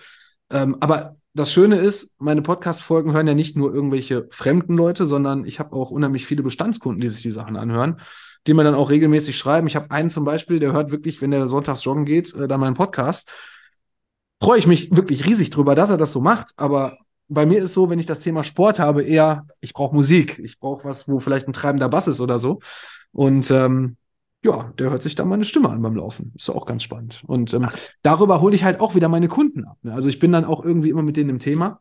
Ähm, aber das Schöne ist, meine Podcast-Folgen hören ja nicht nur irgendwelche fremden Leute, sondern ich habe auch unheimlich viele Bestandskunden, die sich die Sachen anhören die mir dann auch regelmäßig schreiben. Ich habe einen zum Beispiel, der hört wirklich, wenn der sonntags joggen geht, äh, dann meinen Podcast. Freue ich mich wirklich riesig drüber, dass er das so macht. Aber bei mir ist so, wenn ich das Thema Sport habe, eher, ich brauche Musik. Ich brauche was, wo vielleicht ein treibender Bass ist oder so. Und ähm, ja, der hört sich dann meine Stimme an beim Laufen. Ist auch ganz spannend. Und ähm, darüber hole ich halt auch wieder meine Kunden ab. Ne? Also ich bin dann auch irgendwie immer mit denen im Thema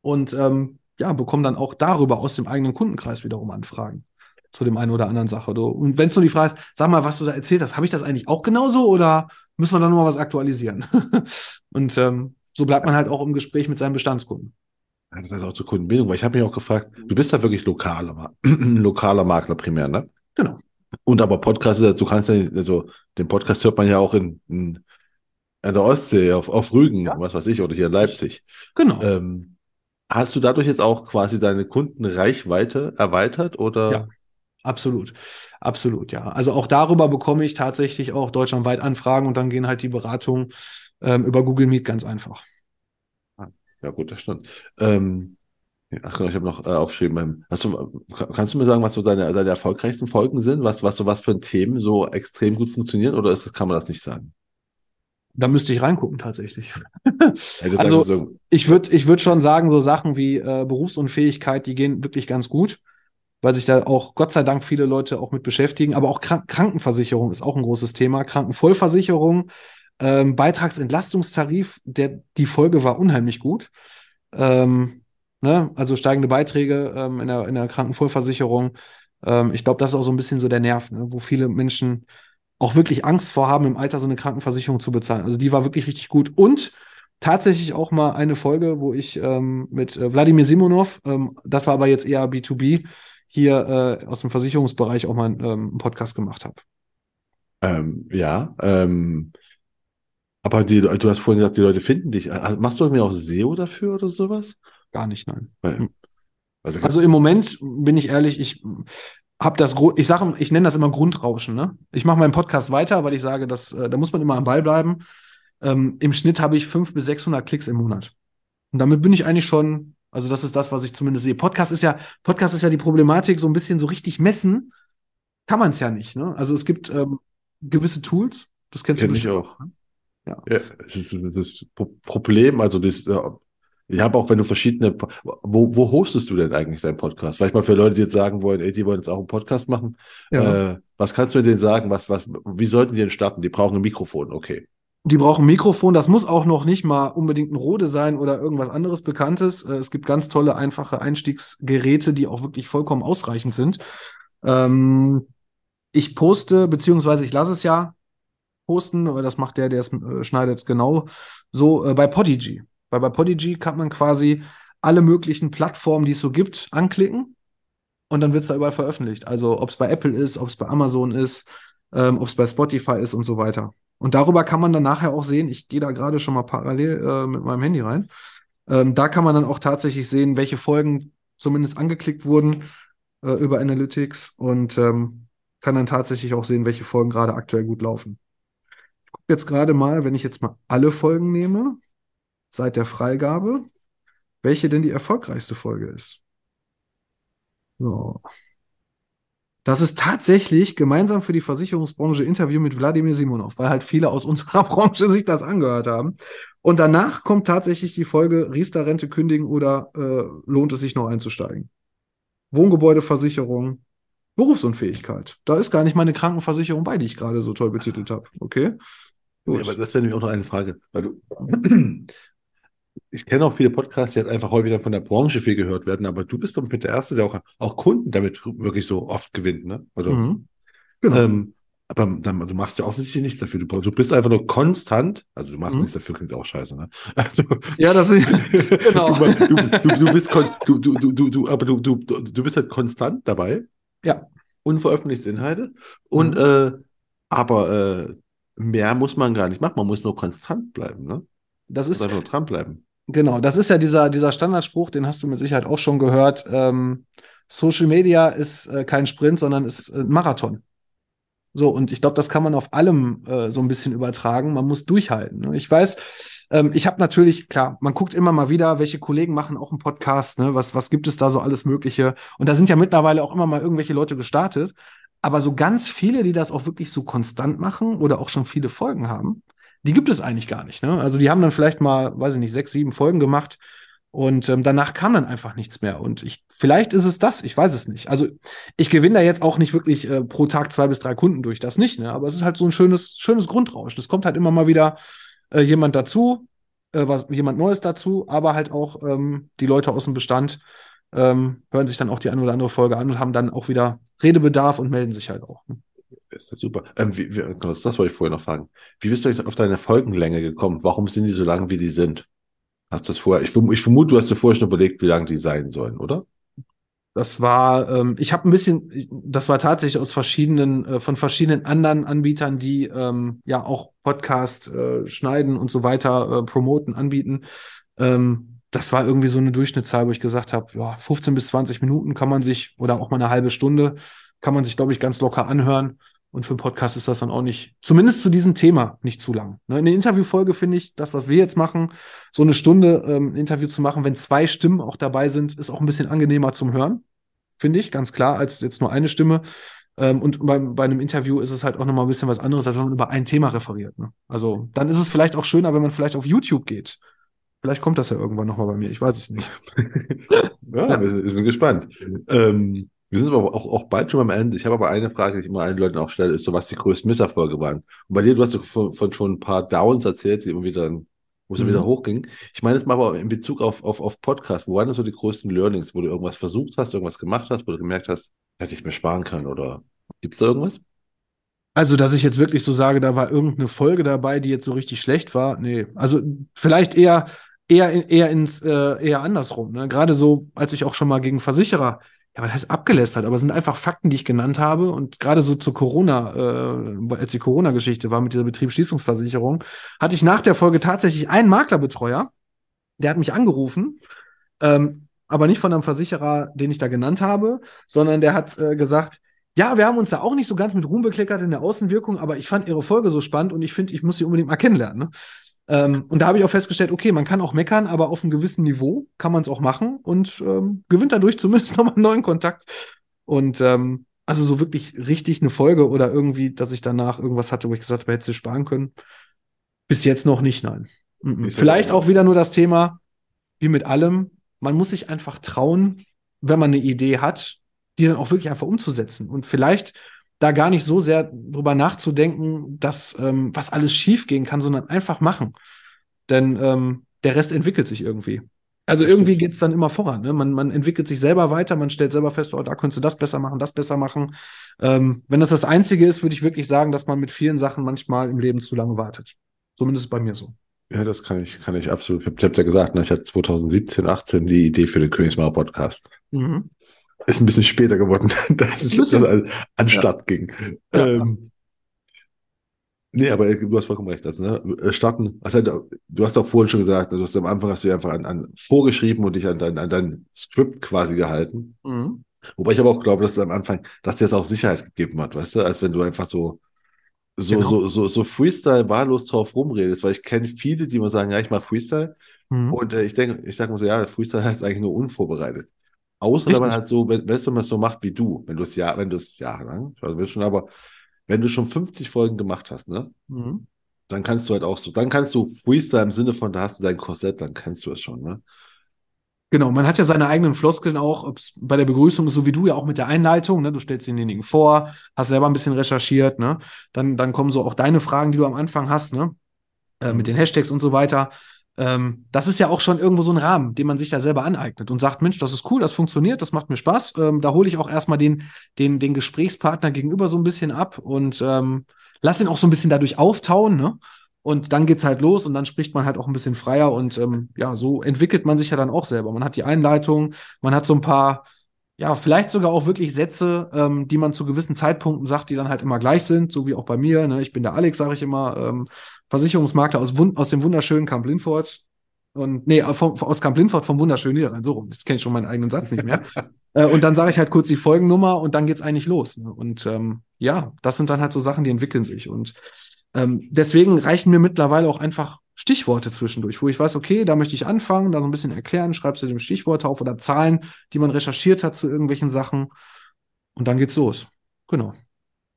und ähm, ja, bekomme dann auch darüber aus dem eigenen Kundenkreis wiederum Anfragen zu dem einen oder anderen Sache. Du. Und wenn es nur die Frage ist, sag mal, was du da erzählt hast, habe ich das eigentlich auch genauso oder müssen wir da nochmal was aktualisieren? *laughs* und ähm, so bleibt man halt auch im Gespräch mit seinen Bestandskunden. Das ist auch zur Kundenbildung, weil ich habe mich auch gefragt, du bist ja wirklich lokaler, *clears throat* lokaler Makler primär, ne? Genau. Und aber Podcast, du kannst ja, also den Podcast hört man ja auch in, in, in der Ostsee, auf, auf Rügen, ja. was weiß ich, oder hier in Leipzig. Genau. Ähm, hast du dadurch jetzt auch quasi deine Kundenreichweite erweitert oder? Ja, absolut. Absolut, ja. Also auch darüber bekomme ich tatsächlich auch deutschlandweit Anfragen und dann gehen halt die Beratungen ähm, über Google Meet ganz einfach. Ja, gut, das stimmt. Ähm, ach genau, ich habe noch äh, aufgeschrieben. Hast du, kannst du mir sagen, was so deine, deine erfolgreichsten Folgen sind? Was, was so was für ein Themen so extrem gut funktionieren oder ist, kann man das nicht sagen? Da müsste ich reingucken tatsächlich. also so. ich würde ich würd schon sagen, so Sachen wie äh, Berufsunfähigkeit, die gehen wirklich ganz gut, weil sich da auch Gott sei Dank viele Leute auch mit beschäftigen. Aber auch Krank Krankenversicherung ist auch ein großes Thema. Krankenvollversicherung ähm, Beitragsentlastungstarif, der, die Folge war unheimlich gut. Ähm, ne? Also steigende Beiträge ähm, in, der, in der Krankenvollversicherung. Ähm, ich glaube, das ist auch so ein bisschen so der Nerv, ne? wo viele Menschen auch wirklich Angst vorhaben, im Alter so eine Krankenversicherung zu bezahlen. Also die war wirklich richtig gut. Und tatsächlich auch mal eine Folge, wo ich ähm, mit äh, Wladimir Simonov, ähm, das war aber jetzt eher B2B, hier äh, aus dem Versicherungsbereich auch mal ähm, einen Podcast gemacht habe. Ähm, ja, ähm, aber die, du hast vorhin gesagt, die Leute finden dich. Machst du mir auch SEO dafür oder sowas? Gar nicht, nein. Hm. Also, also, im Moment bin ich ehrlich, ich habe das, ich sage, ich nenne das immer Grundrauschen. Ne? Ich mache meinen Podcast weiter, weil ich sage, dass, äh, da muss man immer am Ball bleiben. Ähm, Im Schnitt habe ich 500 bis 600 Klicks im Monat. Und damit bin ich eigentlich schon, also das ist das, was ich zumindest sehe. Podcast ist ja, Podcast ist ja die Problematik, so ein bisschen so richtig messen kann man es ja nicht. Ne? Also es gibt ähm, gewisse Tools, das kennst Kenn du ich auch. Ne? Ja. ja das ist das Problem, also das, ich habe auch, wenn du verschiedene, wo, wo hostest du denn eigentlich deinen Podcast? Vielleicht mal für Leute, die jetzt sagen wollen, ey, die wollen jetzt auch einen Podcast machen. Ja. Äh, was kannst du denen sagen? Was, was, wie sollten die denn starten? Die brauchen ein Mikrofon, okay. Die brauchen Mikrofon. Das muss auch noch nicht mal unbedingt ein Rode sein oder irgendwas anderes Bekanntes. Äh, es gibt ganz tolle, einfache Einstiegsgeräte, die auch wirklich vollkommen ausreichend sind. Ähm, ich poste, beziehungsweise ich lasse es ja posten, aber das macht der, der es äh, schneidet, genau so äh, bei Podigy. Weil bei Podigy kann man quasi alle möglichen Plattformen, die es so gibt, anklicken und dann wird es da überall veröffentlicht. Also ob es bei Apple ist, ob es bei Amazon ist, ähm, ob es bei Spotify ist und so weiter. Und darüber kann man dann nachher auch sehen, ich gehe da gerade schon mal parallel äh, mit meinem Handy rein, ähm, da kann man dann auch tatsächlich sehen, welche Folgen zumindest angeklickt wurden äh, über Analytics und ähm, kann dann tatsächlich auch sehen, welche Folgen gerade aktuell gut laufen gucke jetzt gerade mal, wenn ich jetzt mal alle Folgen nehme, seit der Freigabe, welche denn die erfolgreichste Folge ist. So. Das ist tatsächlich gemeinsam für die Versicherungsbranche Interview mit Wladimir Simonov, weil halt viele aus *laughs* unserer Branche sich das angehört haben. Und danach kommt tatsächlich die Folge Riester-Rente kündigen oder äh, lohnt es sich noch einzusteigen? Wohngebäudeversicherung, Berufsunfähigkeit. Da ist gar nicht meine Krankenversicherung bei, die ich gerade so toll betitelt habe. Okay. Gut. Ja, aber das wäre nämlich auch noch eine Frage. Weil du, ich kenne auch viele Podcasts, die halt einfach häufiger von der Branche viel gehört werden, aber du bist doch mit der Erste, der auch, auch Kunden damit wirklich so oft gewinnt, ne? Also, mhm. genau. Ähm, aber dann, du machst ja offensichtlich nichts dafür. Du, du bist einfach nur konstant, also du machst mhm. nichts dafür, klingt auch scheiße, ne? *laughs* Also, ja, das ist *laughs* genau. Du, du, du, bist du, du, du, du, aber du, du, du bist halt konstant dabei. Ja. Unveröffentlichte Inhalte. Und mhm. äh, aber äh, mehr muss man gar nicht machen. Man muss nur konstant bleiben, ne? Das ist einfach dranbleiben. Genau, das ist ja dieser, dieser Standardspruch, den hast du mit Sicherheit auch schon gehört. Ähm, Social Media ist äh, kein Sprint, sondern ist äh, ein Marathon. So, und ich glaube, das kann man auf allem äh, so ein bisschen übertragen. Man muss durchhalten. Ne? Ich weiß, ähm, ich habe natürlich, klar, man guckt immer mal wieder, welche Kollegen machen auch einen Podcast, ne? was, was gibt es da so alles Mögliche. Und da sind ja mittlerweile auch immer mal irgendwelche Leute gestartet. Aber so ganz viele, die das auch wirklich so konstant machen oder auch schon viele Folgen haben, die gibt es eigentlich gar nicht. Ne? Also die haben dann vielleicht mal, weiß ich nicht, sechs, sieben Folgen gemacht und ähm, danach kam dann einfach nichts mehr. Und ich, vielleicht ist es das, ich weiß es nicht. Also ich gewinne da jetzt auch nicht wirklich äh, pro Tag zwei bis drei Kunden durch, das nicht, ne? Aber es ist halt so ein schönes, schönes Grundrauschen. Es kommt halt immer mal wieder äh, jemand dazu, äh, was, jemand Neues dazu, aber halt auch ähm, die Leute aus dem Bestand ähm, hören sich dann auch die eine oder andere Folge an und haben dann auch wieder Redebedarf und melden sich halt auch. Ne? Ist das super. Ähm, wie, wie, das, wollte ich vorher noch fragen. Wie bist du auf deine Folgenlänge gekommen? Warum sind die so lang, wie die sind? Hast du das vorher? Ich, ich vermute, du hast dir vorher schon überlegt, wie lang die sein sollen, oder? Das war, ähm, ich habe ein bisschen, das war tatsächlich aus verschiedenen, äh, von verschiedenen anderen Anbietern, die ähm, ja auch Podcast äh, schneiden und so weiter, äh, promoten, anbieten. Ähm, das war irgendwie so eine Durchschnittszahl, wo ich gesagt habe, ja, 15 bis 20 Minuten kann man sich, oder auch mal eine halbe Stunde, kann man sich, glaube ich, ganz locker anhören. Und für einen Podcast ist das dann auch nicht, zumindest zu diesem Thema, nicht zu lang. Ne? In der Interviewfolge finde ich, das, was wir jetzt machen, so eine Stunde ähm, ein Interview zu machen, wenn zwei Stimmen auch dabei sind, ist auch ein bisschen angenehmer zum Hören finde ich, ganz klar, als jetzt nur eine Stimme. Ähm, und bei, bei einem Interview ist es halt auch nochmal ein bisschen was anderes, als wenn man über ein Thema referiert. Ne? Also dann ist es vielleicht auch schöner, wenn man vielleicht auf YouTube geht. Vielleicht kommt das ja irgendwann nochmal bei mir, ich weiß es nicht. *laughs* Ja, wir sind, gespannt. Ähm, wir sind aber auch, auch bald schon am Ende. Ich habe aber eine Frage, die ich immer allen Leuten auch stelle, ist so, was die größten Misserfolge waren. Und bei dir, du hast von, von schon ein paar Downs erzählt, die immer wieder, wo es Mhm. wieder hochging. Ich meine jetzt mal aber in Bezug auf, auf, auf Podcast, wo waren denn so die größten Learnings, wo du irgendwas versucht hast, irgendwas gemacht hast, wo du gemerkt hast, hätte ich mir sparen können oder gibt es da irgendwas? Also, dass ich jetzt wirklich so sage, da war irgendeine Folge dabei, die jetzt so richtig schlecht war. Nee, also vielleicht eher, eher, eher ins, äh, eher andersrum. Ne? Gerade so, als ich auch schon mal gegen Versicherer, ja, was heißt abgelästert, aber es sind einfach Fakten, die ich genannt habe. Und gerade so zur Corona, äh, als die Corona-Geschichte war mit dieser Betriebsschließungsversicherung, hatte ich nach der Folge tatsächlich einen Maklerbetreuer, der hat mich angerufen, ähm, aber nicht von einem Versicherer, den ich da genannt habe, sondern der hat äh, gesagt, ja, wir haben uns da auch nicht so ganz mit Ruhm bekleckert in der Außenwirkung, aber ich fand ihre Folge so spannend und ich finde, ich muss sie unbedingt mal kennenlernen. Ne? Ähm, und da habe ich auch festgestellt, okay, man kann auch meckern, aber auf einem gewissen Niveau kann man es auch machen und ähm, gewinnt dadurch *laughs* zumindest nochmal einen neuen Kontakt. Und ähm, also so wirklich richtig eine Folge oder irgendwie, dass ich danach irgendwas hatte, wo ich gesagt habe, hätte sie sparen können. Bis jetzt noch nicht, nein. Mhm. Vielleicht auch wieder nur das Thema, wie mit allem, man muss sich einfach trauen, wenn man eine Idee hat, die dann auch wirklich einfach umzusetzen. Und vielleicht da gar nicht so sehr drüber nachzudenken, dass ähm, was alles schief gehen kann, sondern einfach machen. Denn ähm, der Rest entwickelt sich irgendwie. Also irgendwie geht es dann immer voran. Ne? Man, man entwickelt sich selber weiter, man stellt selber fest, oh, da könntest du das besser machen, das besser machen. Ähm, wenn das das Einzige ist, würde ich wirklich sagen, dass man mit vielen Sachen manchmal im Leben zu lange wartet. Zumindest bei mir so. Ja, das kann ich, kann ich absolut. Ich habe hab ja gesagt, ne, ich hatte 2017, 18 die Idee für den Königsmacher Podcast. Mhm. Ist ein bisschen später geworden, *laughs* dass es das an, an Start ging. Ja. Ähm, nee, aber du hast vollkommen recht. Also, ne, äh, starten, also, du hast auch vorhin schon gesagt, du hast am Anfang hast du dir einfach an, an vorgeschrieben und dich an dein, an dein Skript quasi gehalten. Mhm. Wobei ich aber auch glaube, dass es am Anfang, dass dir das auch Sicherheit gegeben hat, weißt du, als wenn du einfach so, so, Genau. so, so, so Freestyle wahllos drauf rumredest, weil ich kenne viele, die immer sagen, ja, ich mache Freestyle. Mhm. Und äh, ich denke, ich sage mal so, ja, Freestyle *laughs* heißt eigentlich nur unvorbereitet. Außer wenn man Richtig. halt so, wenn, wenn man es so macht wie du, wenn du es ja, wenn du es jahrelang, also willst schon, aber wenn du schon 50 Folgen gemacht hast, ne, Mhm. dann kannst du halt auch so, dann kannst du Freestyle im Sinne von, da hast du dein Korsett, dann kennst du es schon, ne? Genau, man hat ja seine eigenen Floskeln auch, ob es bei der Begrüßung ist, so wie du ja auch mit der Einleitung, ne? Du stellst denjenigen vor, hast selber ein bisschen recherchiert, ne? Dann, dann kommen so auch deine Fragen, die du am Anfang hast, ne? Äh, mit den Hashtags und so weiter. Ähm, das ist ja auch schon irgendwo so ein Rahmen, den man sich da selber aneignet und sagt, Mensch, das ist cool, das funktioniert, das macht mir Spaß. Ähm, da hole ich auch erstmal den, den, den Gesprächspartner gegenüber so ein bisschen ab und ähm, lass ihn auch so ein bisschen dadurch auftauen, ne? Und dann geht's halt los und dann spricht man halt auch ein bisschen freier und ähm, ja, so entwickelt man sich ja dann auch selber. Man hat die Einleitung, man hat so ein paar, ja, vielleicht sogar auch wirklich Sätze, ähm, die man zu gewissen Zeitpunkten sagt, die dann halt immer gleich sind, so wie auch bei mir. Ne? Ich bin der Alex, sage ich immer, ähm, Versicherungsmakler aus, aus dem wunderschönen Kamp Lindfort. Und nee, vom, aus Kamp Lindfort vom wunderschönen Niederrhein, so rum. Jetzt kenne ich schon meinen eigenen Satz nicht mehr. *laughs* äh, und dann sage ich halt kurz die Folgennummer und dann geht's eigentlich los. Ne? Und ähm, ja, das sind dann halt so Sachen, die entwickeln sich. Und ähm, deswegen reichen mir mittlerweile auch einfach Stichworte zwischendurch, wo ich weiß, okay, da möchte ich anfangen, da so ein bisschen erklären, schreibst du dem Stichworte auf oder Zahlen, die man recherchiert hat zu irgendwelchen Sachen. Und dann geht's los. Genau.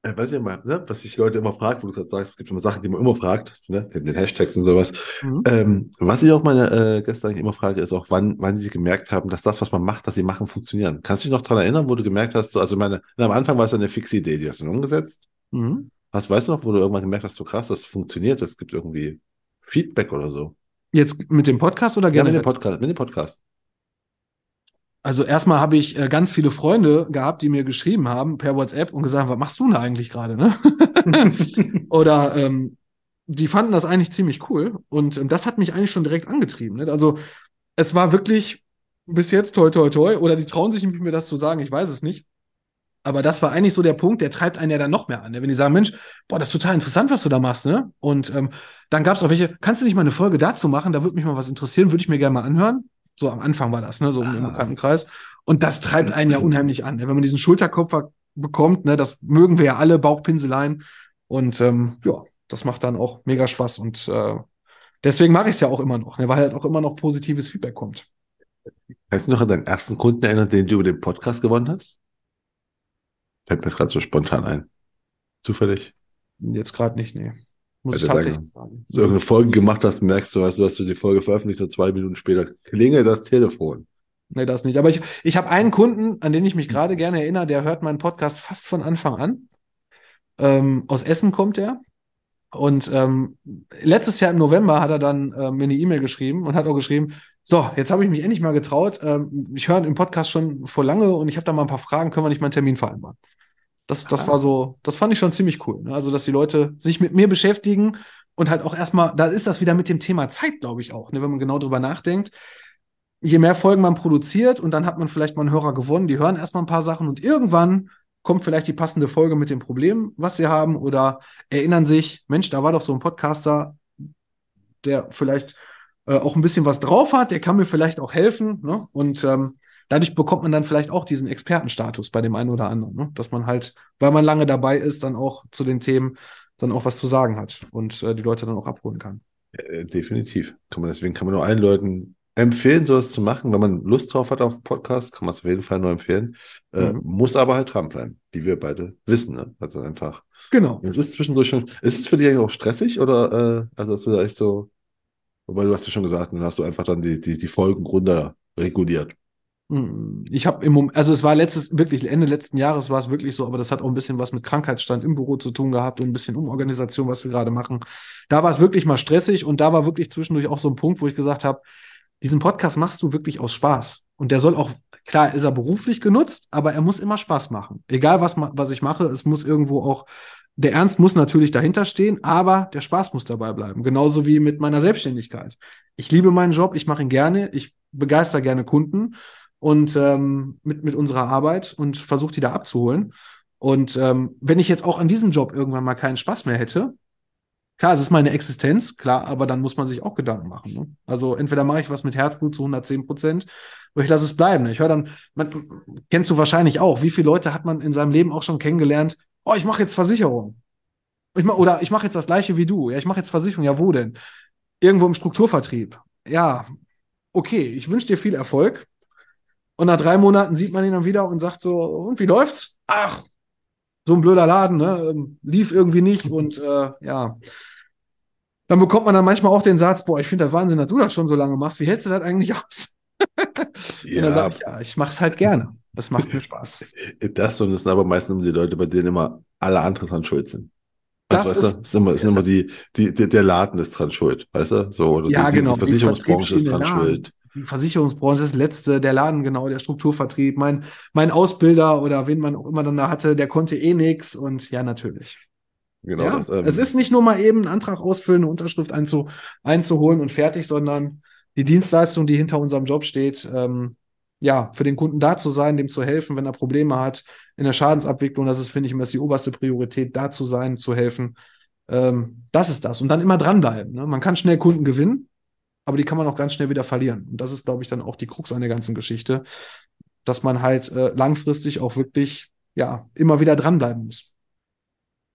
Ja, weiß ich immer, ne, was sich Leute immer fragt, wo du gerade sagst, es gibt immer Sachen, die man immer fragt, ne, neben den Hashtags und sowas. Mhm. Ähm, was ich auch meine äh, Gäste eigentlich immer frage, ist auch, wann, wann sie gemerkt haben, dass das, was man macht, dass sie machen, funktionieren. Kannst du dich noch daran erinnern, wo du gemerkt hast, so, also meine, am Anfang war es eine fixe Idee, die hast du dann umgesetzt. Mhm. Was weißt du noch, wo du irgendwann gemerkt hast, so krass, das funktioniert, es gibt irgendwie Feedback oder so? Jetzt mit dem Podcast oder Ja, mit dem Podcast, mit dem Podcast. Also erstmal habe ich äh, ganz viele Freunde gehabt, die mir geschrieben haben per WhatsApp und gesagt, was machst du denn da eigentlich gerade, ne? *laughs* Oder ähm, die fanden das eigentlich ziemlich cool und ähm, das hat mich eigentlich schon direkt angetrieben. Ne? Also es war wirklich bis jetzt toi toi toi oder die trauen sich nicht mir das zu sagen, ich weiß es nicht. Aber das war eigentlich so der Punkt, der treibt einen ja dann noch mehr an. Ne? Wenn die sagen, Mensch, boah, das ist total interessant, was du da machst, ne? Und ähm, dann gab es auch welche, kannst du nicht mal eine Folge dazu machen? Da würde mich mal was interessieren, würde ich mir gerne mal anhören. So am Anfang war das, ne? So ah. im Bekanntenkreis. Und das treibt einen ja unheimlich an. Ne? Wenn man diesen Schulterkopf bekommt, ne, das mögen wir ja alle, Bauchpinseleien. Und ähm, ja, das macht dann auch mega Spaß. Und äh, deswegen mache ich es ja auch immer noch, ne, weil halt auch immer noch positives Feedback kommt. Kannst du noch an deinen ersten Kunden erinnern, den du über den Podcast gewonnen hast? Fällt mir jetzt gerade so spontan ein. Zufällig? Jetzt gerade nicht, nee. Muss ich tatsächlich sagen. sagen. du irgendeine Folge gemacht hast, merkst du, weißt du, hast du die Folge veröffentlicht und zwei Minuten später klingelt das Telefon. Nee, das nicht. Aber ich, ich habe einen Kunden, an den ich mich gerade gerne erinnere, der hört meinen Podcast fast von Anfang an. Ähm, aus Essen kommt er. Und ähm, letztes Jahr im November hat er dann äh, mir eine E-Mail geschrieben und hat auch geschrieben, so, jetzt habe ich mich endlich mal getraut. Ähm, ich höre im Podcast schon vor lange und ich habe da mal ein paar Fragen, können wir nicht mal einen Termin vereinbaren? Das, das war so, das fand ich schon ziemlich cool. Ne? Also, dass die Leute sich mit mir beschäftigen und halt auch erstmal, da ist das wieder mit dem Thema Zeit, glaube ich auch, ne? wenn man genau drüber nachdenkt. Je mehr Folgen man produziert und dann hat man vielleicht mal einen Hörer gewonnen, die hören erstmal ein paar Sachen und irgendwann kommt vielleicht die passende Folge mit dem Problem, was sie haben, oder erinnern sich, Mensch, da war doch so ein Podcaster, der vielleicht äh, auch ein bisschen was drauf hat, der kann mir vielleicht auch helfen. Ne? Und ähm, dadurch bekommt man dann vielleicht auch diesen Expertenstatus bei dem einen oder anderen, ne? dass man halt, weil man lange dabei ist, dann auch zu den Themen dann auch was zu sagen hat und äh, die Leute dann auch abholen kann. Äh, definitiv. Kann man, deswegen kann man nur allen Leuten empfehlen, sowas zu machen. Wenn man Lust drauf hat auf Podcast, kann man es auf jeden Fall nur empfehlen. Äh, mhm. Muss aber halt dranbleiben, wie wir beide wissen. Ne? Also einfach. Genau. Es ist zwischendurch schon. Ist es für dich eigentlich auch stressig oder äh, also dass du da echt so, wobei du hast ja schon gesagt, dann hast du einfach dann die, die, die Folgen runter reguliert. Mhm. Ich habe im Moment, also es war letztes, wirklich Ende letzten Jahres war es wirklich so, aber das hat auch ein bisschen was mit Krankheitsstand im Büro zu tun gehabt und ein bisschen Umorganisation, was wir gerade machen. Da war es wirklich mal stressig und da war wirklich zwischendurch auch so ein Punkt, wo ich gesagt habe, diesen Podcast machst du wirklich aus Spaß. Und der soll auch, klar, ist er beruflich genutzt, aber er muss immer Spaß machen. Egal, was, was ich mache, es muss irgendwo auch, der Ernst muss natürlich dahinter stehen, aber der Spaß muss dabei bleiben. Genauso wie mit meiner Selbstständigkeit. Ich liebe meinen Job, ich mache ihn gerne, ich begeister gerne Kunden und ähm, mit, mit unserer Arbeit und versuche die da abzuholen. Und ähm, wenn ich jetzt auch an diesem Job irgendwann mal keinen Spaß mehr hätte, Klar, es ist meine Existenz, klar, aber dann muss man sich auch Gedanken machen. Ne? Also entweder mache ich was mit Herzblut zu 110 Prozent oder ich lasse es bleiben. Ne? Ich höre dann, man, kennst du wahrscheinlich auch, wie viele Leute hat man in seinem Leben auch schon kennengelernt, oh, ich mache jetzt Versicherung. Ich mach, oder ich mache jetzt das gleiche wie du. Ja, ich mache jetzt Versicherung. Ja, wo denn? Irgendwo im Strukturvertrieb. Ja, okay, ich wünsche dir viel Erfolg. Und nach drei Monaten sieht man ihn dann wieder und sagt so, und wie läuft's? Ach, so ein blöder Laden, ne? Ähm, lief irgendwie nicht *laughs* und äh, ja. Dann bekommt man dann manchmal auch den Satz, boah, ich finde das Wahnsinn, dass du das schon so lange machst. Wie hältst du das eigentlich aus? ja. *laughs* Und dann sage ich, ja, ich mache es halt gerne. Das macht mir Spaß. *laughs* Das und das sind aber meistens die Leute, bei denen immer alle anderen dran schuld sind. Also, das weißt ist, ist, immer, ist immer die, die, der Laden ist dran schuld, weißt du? So, oder ja, die, genau. die Versicherungsbranche ist dran schuld die Versicherungsbranche ist das letzte, der Laden, genau, der Strukturvertrieb, mein, mein Ausbilder oder wen man auch immer dann da hatte, der konnte eh nichts und ja, natürlich. Genau. Ja, das, ähm, es ist nicht nur mal eben einen Antrag ausfüllen, eine Unterschrift einzu, einzuholen und fertig, sondern die Dienstleistung, die hinter unserem Job steht, ähm, ja, für den Kunden da zu sein, dem zu helfen, wenn er Probleme hat in der Schadensabwicklung, das ist, finde ich, immer die oberste Priorität, da zu sein, zu helfen. Ähm, das ist das. Und dann immer dranbleiben. Ne? Man kann schnell Kunden gewinnen, aber die kann man auch ganz schnell wieder verlieren. Und das ist, glaube ich, dann auch die Krux an der ganzen Geschichte, dass man halt äh, langfristig auch wirklich, ja, immer wieder dranbleiben muss.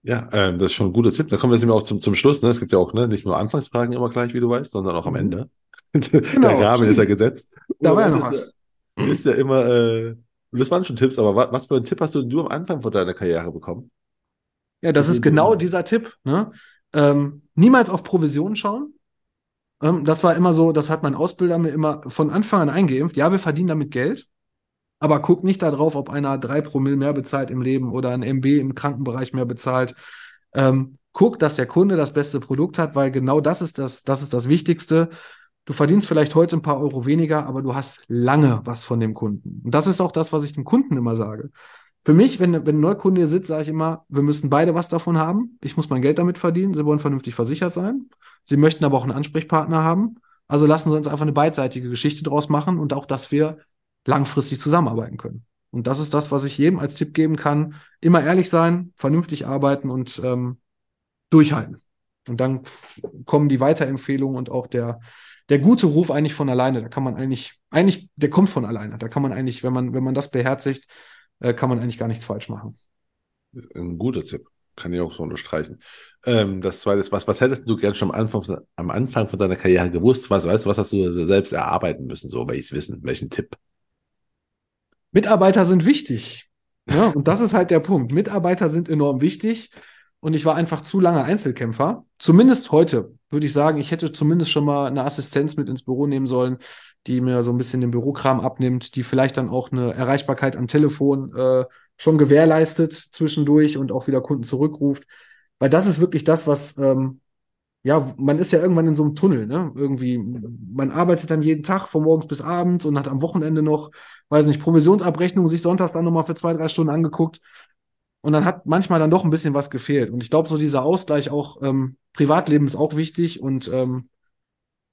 Ja, ähm, das ist schon ein guter Tipp. Da kommen wir jetzt immer auch zum, zum Schluss. Ne? Es gibt ja auch ne, nicht nur Anfangsfragen immer gleich, wie du weißt, sondern auch am mhm. *laughs* Ende. Genau, der Rahmen ist ja gesetzt. Da war ja noch was. Ist ja immer, äh, das waren schon Tipps, aber was, was für einen Tipp hast du, du am Anfang von deiner Karriere bekommen? Ja, das, das ist genau dieser Tipp. Ne? Ähm, niemals auf Provision schauen. Ähm, das war immer so, das hat mein Ausbilder mir immer von Anfang an eingeimpft. Ja, wir verdienen damit Geld, aber guck nicht darauf, ob einer drei Promille mehr bezahlt im Leben oder ein MB im Krankenbereich mehr bezahlt. Ähm, guck, dass der Kunde das beste Produkt hat, weil genau das ist das, das ist das Wichtigste. Du verdienst vielleicht heute ein paar Euro weniger, aber du hast lange was von dem Kunden. Und das ist auch das, was ich dem Kunden immer sage. Für mich, wenn, wenn ein Neukunde hier sitzt, sage ich immer, wir müssen beide was davon haben. Ich muss mein Geld damit verdienen. Sie wollen vernünftig versichert sein. Sie möchten aber auch einen Ansprechpartner haben. Also lassen Sie uns einfach eine beidseitige Geschichte draus machen und auch, dass wir langfristig zusammenarbeiten können. Und das ist das, was ich jedem als Tipp geben kann. Immer ehrlich sein, vernünftig arbeiten und ähm, durchhalten. Und dann kommen die Weiterempfehlungen und auch der, der gute Ruf eigentlich von alleine. Da kann man eigentlich, eigentlich, der kommt von alleine. Da kann man eigentlich, wenn man, wenn man das beherzigt, äh, kann man eigentlich gar nichts falsch machen. Ein guter Tipp. Kann ich auch so unterstreichen. Ähm, das zweite ist, was, was hättest du gern schon am Anfang, am Anfang von deiner Karriere gewusst? Was, weißt du, was hast du selbst erarbeiten müssen? So, welches Wissen, welchen Tipp? Mitarbeiter sind wichtig. Ja, und das ist halt der Punkt. Mitarbeiter sind enorm wichtig. Und ich war einfach zu lange Einzelkämpfer. Zumindest heute würde ich sagen, ich hätte zumindest schon mal eine Assistenz mit ins Büro nehmen sollen, die mir so ein bisschen den Bürokram abnimmt, die vielleicht dann auch eine Erreichbarkeit am Telefon äh, schon gewährleistet zwischendurch und auch wieder Kunden zurückruft. Weil das ist wirklich das, was, ähm, ja, man ist ja irgendwann in so einem Tunnel, ne? Irgendwie, man arbeitet dann jeden Tag von morgens bis abends und hat am Wochenende noch, weiß nicht, Provisionsabrechnung sich sonntags dann nochmal für zwei, drei Stunden angeguckt. Und dann hat manchmal dann doch ein bisschen was gefehlt. Und ich glaube, so dieser Ausgleich auch, ähm, Privatleben ist auch wichtig und ähm,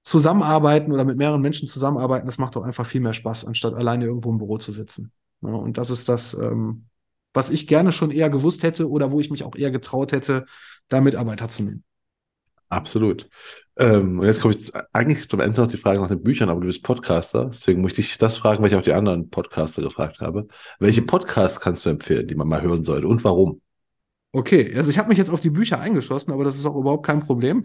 zusammenarbeiten oder mit mehreren Menschen zusammenarbeiten, das macht doch einfach viel mehr Spaß, anstatt alleine irgendwo im Büro zu sitzen. Ja, und das ist das, ähm, was ich gerne schon eher gewusst hätte oder wo ich mich auch eher getraut hätte, da Mitarbeiter zu nehmen. Absolut. Ähm, und jetzt komme ich eigentlich zum Ende noch die Frage nach den Büchern, aber du bist Podcaster, deswegen möchte ich das fragen, weil ich auch die anderen Podcaster gefragt habe. Welche Podcasts kannst du empfehlen, die man mal hören sollte und warum? Okay, also ich habe mich jetzt auf die Bücher eingeschossen, aber das ist auch überhaupt kein Problem.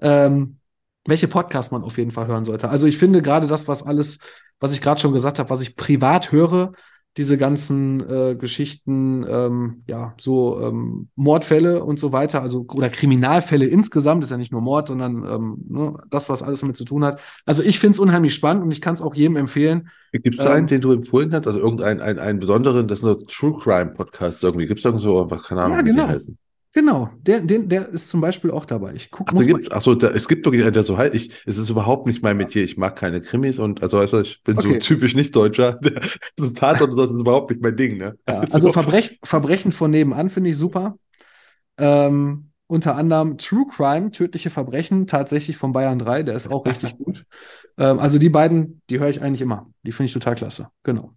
Ähm, welche Podcasts man auf jeden Fall hören sollte. Also ich finde gerade das, was alles, was ich gerade schon gesagt habe, was ich privat höre, diese ganzen äh, Geschichten, ähm, ja, so ähm, Mordfälle und so weiter, also oder Kriminalfälle insgesamt, ist ja nicht nur Mord, sondern ähm, ne, das, was alles damit zu tun hat. Also ich finde es unheimlich spannend und ich kann es auch jedem empfehlen. Gibt es einen, ähm, den du empfohlen hast? Also irgendeinen einen, einen besonderen, das sind so True Crime Podcasts irgendwie. Gibt es irgendwo, was keine Ahnung, ja, genau. wie die heißen? Genau, der, den, der ist zum Beispiel auch dabei. Ich guck, ach, gibt's, ach so, da, es gibt wirklich einen, der so halt, ich, es ist überhaupt nicht mein Metier. Ich mag keine Krimis und also weißt du, ich bin okay. so typisch nicht Deutscher. *laughs* so Tatort und das ist überhaupt nicht mein Ding. Ne? Ja, *laughs* also so. Verbrech, Verbrechen von nebenan finde ich super. Ähm, unter anderem True Crime, tödliche Verbrechen, tatsächlich von Bayern 3, der ist auch richtig *laughs* gut. Ähm, also die beiden, die höre ich eigentlich immer. Die finde ich total klasse. Genau.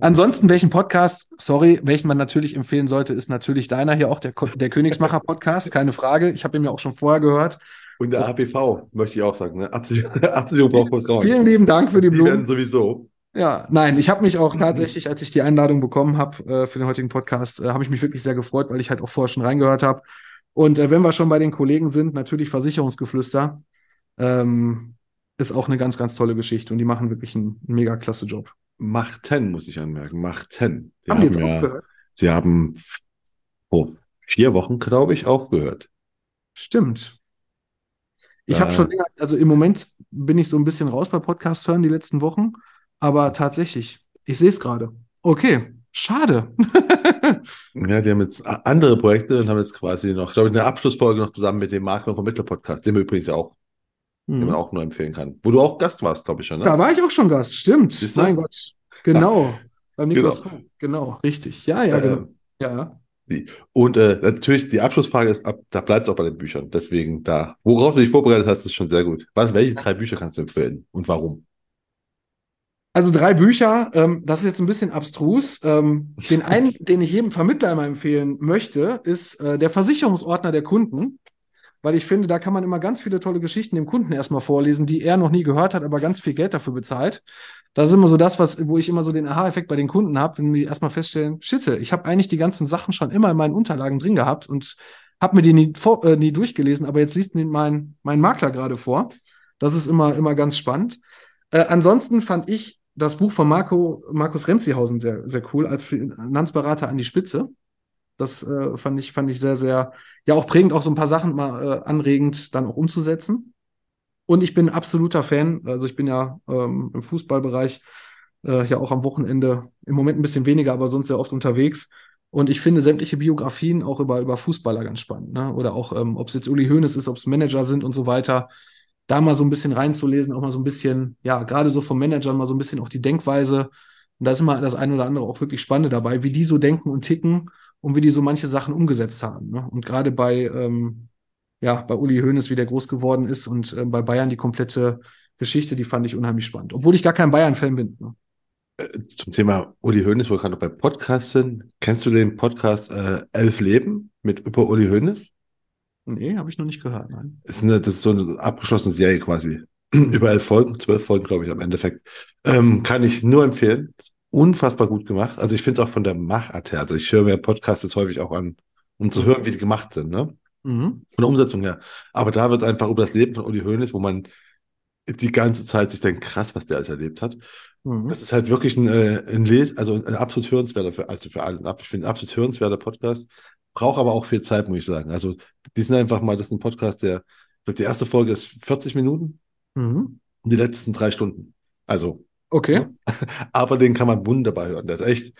Ansonsten, welchen Podcast, sorry, welchen man natürlich empfehlen sollte, ist natürlich deiner hier auch, der, der Königsmacher-Podcast, *laughs* keine Frage. Ich habe ihn ja auch schon vorher gehört. Und der APV, möchte ich auch sagen. Ne? Absicherung, *laughs* Absicherung braucht Vertrauen. Vielen lieben Dank für die Blumen. Die werden sowieso. Ja, nein, ich habe mich auch tatsächlich, als ich die Einladung bekommen habe äh, für den heutigen Podcast, äh, habe ich mich wirklich sehr gefreut, weil ich halt auch vorher schon reingehört habe. Und äh, wenn wir schon bei den Kollegen sind, natürlich Versicherungsgeflüster. Ähm, ist auch eine ganz, ganz tolle Geschichte und die machen wirklich einen, einen mega klasse Job. Machten, muss ich anmerken. Machten. Die haben, haben jetzt ja, aufgehört? Sie haben vor vier Wochen, glaube ich, aufgehört. Stimmt. Ich äh, habe schon länger, also im Moment bin ich so ein bisschen raus bei Podcast hören die letzten Wochen, aber tatsächlich, ich sehe es gerade. Okay, schade. *laughs* ja, die haben jetzt andere Projekte und haben jetzt quasi noch, glaube ich, eine Abschlussfolge noch zusammen mit dem Makler vom Mittelpodcast, den wir übrigens auch mhm. den man auch nur empfehlen kann. Wo du auch Gast warst, glaube ich schon. Ne? Da war ich auch schon Gast, stimmt. Mein Gott. Genau. Beim Niklas genau. genau, richtig. Ja, ja, genau. Ähm, ja. Und äh, natürlich, die Abschlussfrage ist, ab, da bleibt es auch bei den Büchern. Deswegen da, worauf du dich vorbereitet hast, ist schon sehr gut. Was, welche drei Bücher kannst du empfehlen und warum? Also drei Bücher, ähm, das ist jetzt ein bisschen abstrus. Ähm, den *laughs* einen, den ich jedem Vermittler einmal empfehlen möchte, ist äh, der Versicherungsordner der Kunden weil ich finde, da kann man immer ganz viele tolle Geschichten dem Kunden erstmal vorlesen, die er noch nie gehört hat, aber ganz viel Geld dafür bezahlt. Das ist immer so das, was, wo ich immer so den Aha-Effekt bei den Kunden habe, wenn die erstmal feststellen, shit, ich habe eigentlich die ganzen Sachen schon immer in meinen Unterlagen drin gehabt und habe mir die nie, vor, äh, nie durchgelesen, aber jetzt liest mir mein, mein Makler gerade vor. Das ist immer, immer ganz spannend. Äh, ansonsten fand ich das Buch von Marco, Markus Renzihausen sehr, sehr cool als Finanzberater an die Spitze. Das äh, fand, ich, fand ich sehr, sehr, ja, auch prägend, auch so ein paar Sachen mal äh, anregend dann auch umzusetzen. Und ich bin absoluter Fan, also ich bin ja ähm, im Fußballbereich äh, ja auch am Wochenende im Moment ein bisschen weniger, aber sonst sehr oft unterwegs. Und ich finde sämtliche Biografien auch über, über Fußballer ganz spannend. Ne? Oder auch, ähm, ob es jetzt Uli Hoeneß ist, ob es Manager sind und so weiter. Da mal so ein bisschen reinzulesen, auch mal so ein bisschen, ja, gerade so vom Manager mal so ein bisschen auch die Denkweise Und da ist immer das eine oder andere auch wirklich Spannende dabei, wie die so denken und ticken und wie die so manche Sachen umgesetzt haben. Ne? Und gerade bei, ähm, ja, bei Uli Hoeneß, wie der groß geworden ist und äh, bei Bayern die komplette Geschichte, die fand ich unheimlich spannend. Obwohl ich gar kein Bayern-Fan bin. Ne? Äh, zum Thema Uli Hoeneß, wo wir gerade noch bei Podcasts sind. Kennst du den Podcast äh, Elf Leben mit über Uli Hoeneß? Nee, habe ich noch nicht gehört, nein. Ist eine, das ist so eine abgeschlossene Serie quasi. *clears throat* über elf Folgen, zwölf Folgen, glaube ich, am Endeffekt. Ähm, kann ich nur empfehlen. Unfassbar gut gemacht. Also ich finde es auch von der Machart her. Also ich höre mir Podcasts jetzt häufig auch an, um zu hören, wie die gemacht sind, ne? Mhm. Von der Umsetzung her. Aber da wird einfach über das Leben von Uli Hoeneß, wo man die ganze Zeit sich denkt, krass, was der alles erlebt hat. Mhm. Das ist halt wirklich ein, äh, ein Les, also ein absolut hörenswerter, für, also für alle, ich finde ein absolut hörenswerter Podcast. Braucht aber auch viel Zeit, muss ich sagen. Also, die sind einfach mal, das ist ein Podcast, der, ich glaube, die erste Folge ist 40 Minuten mhm. und die letzten drei Stunden. Also. Okay. Ja. *laughs* Aber den kann man wunderbar hören. Der ist echt,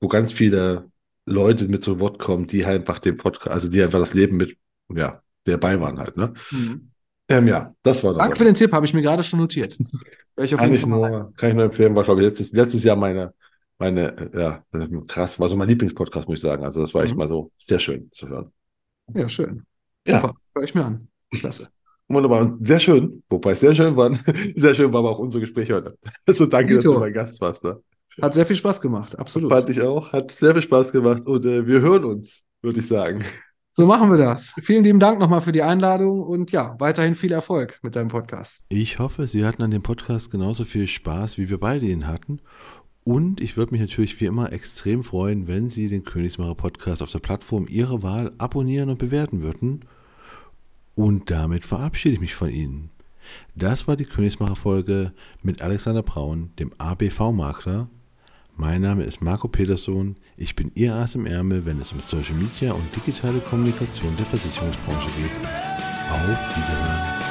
wo ganz viele Leute mit zu Wort kommen, die halt einfach den Podcast, also die einfach das Leben mit, ja, dabei waren halt, ne? Mhm. Ähm, ja, das war Danke für den Tipp, habe ich mir gerade schon notiert. *laughs* kann, ich nur, kann ich nur empfehlen, war, glaube ich, letztes, letztes Jahr meine, meine, ja, krass, war so mein Lieblingspodcast, muss ich sagen. Also, das war echt mhm. mal so sehr schön zu hören. Ja, schön. Super, ja. höre ich mir an. Klasse. Wunderbar und sehr schön, wobei sehr schön waren, *laughs* sehr schön war aber auch unser Gespräch heute. *laughs* Also danke, Dito. dass du mein Gast warst. Ne? Hat sehr viel Spaß gemacht, absolut. Fand ich auch, hat sehr viel Spaß gemacht und äh, wir hören uns, würde ich sagen. So machen wir das. Vielen lieben Dank nochmal für die Einladung und ja, weiterhin viel Erfolg mit deinem Podcast. Ich hoffe, Sie hatten an dem Podcast genauso viel Spaß, wie wir beide ihn hatten. Und ich würde mich natürlich wie immer extrem freuen, wenn Sie den Königsmacher Podcast auf der Plattform Ihrer Wahl abonnieren und bewerten würden. Und damit verabschiede ich mich von Ihnen. Das war die Königsmacher Folge mit Alexander Braun, dem ABV-Makler. Mein Name ist Marco Peterson. Ich bin Ihr Ass im Ärmel, wenn es um Social Media und digitale Kommunikation der Versicherungsbranche geht. Auf Wiederhören.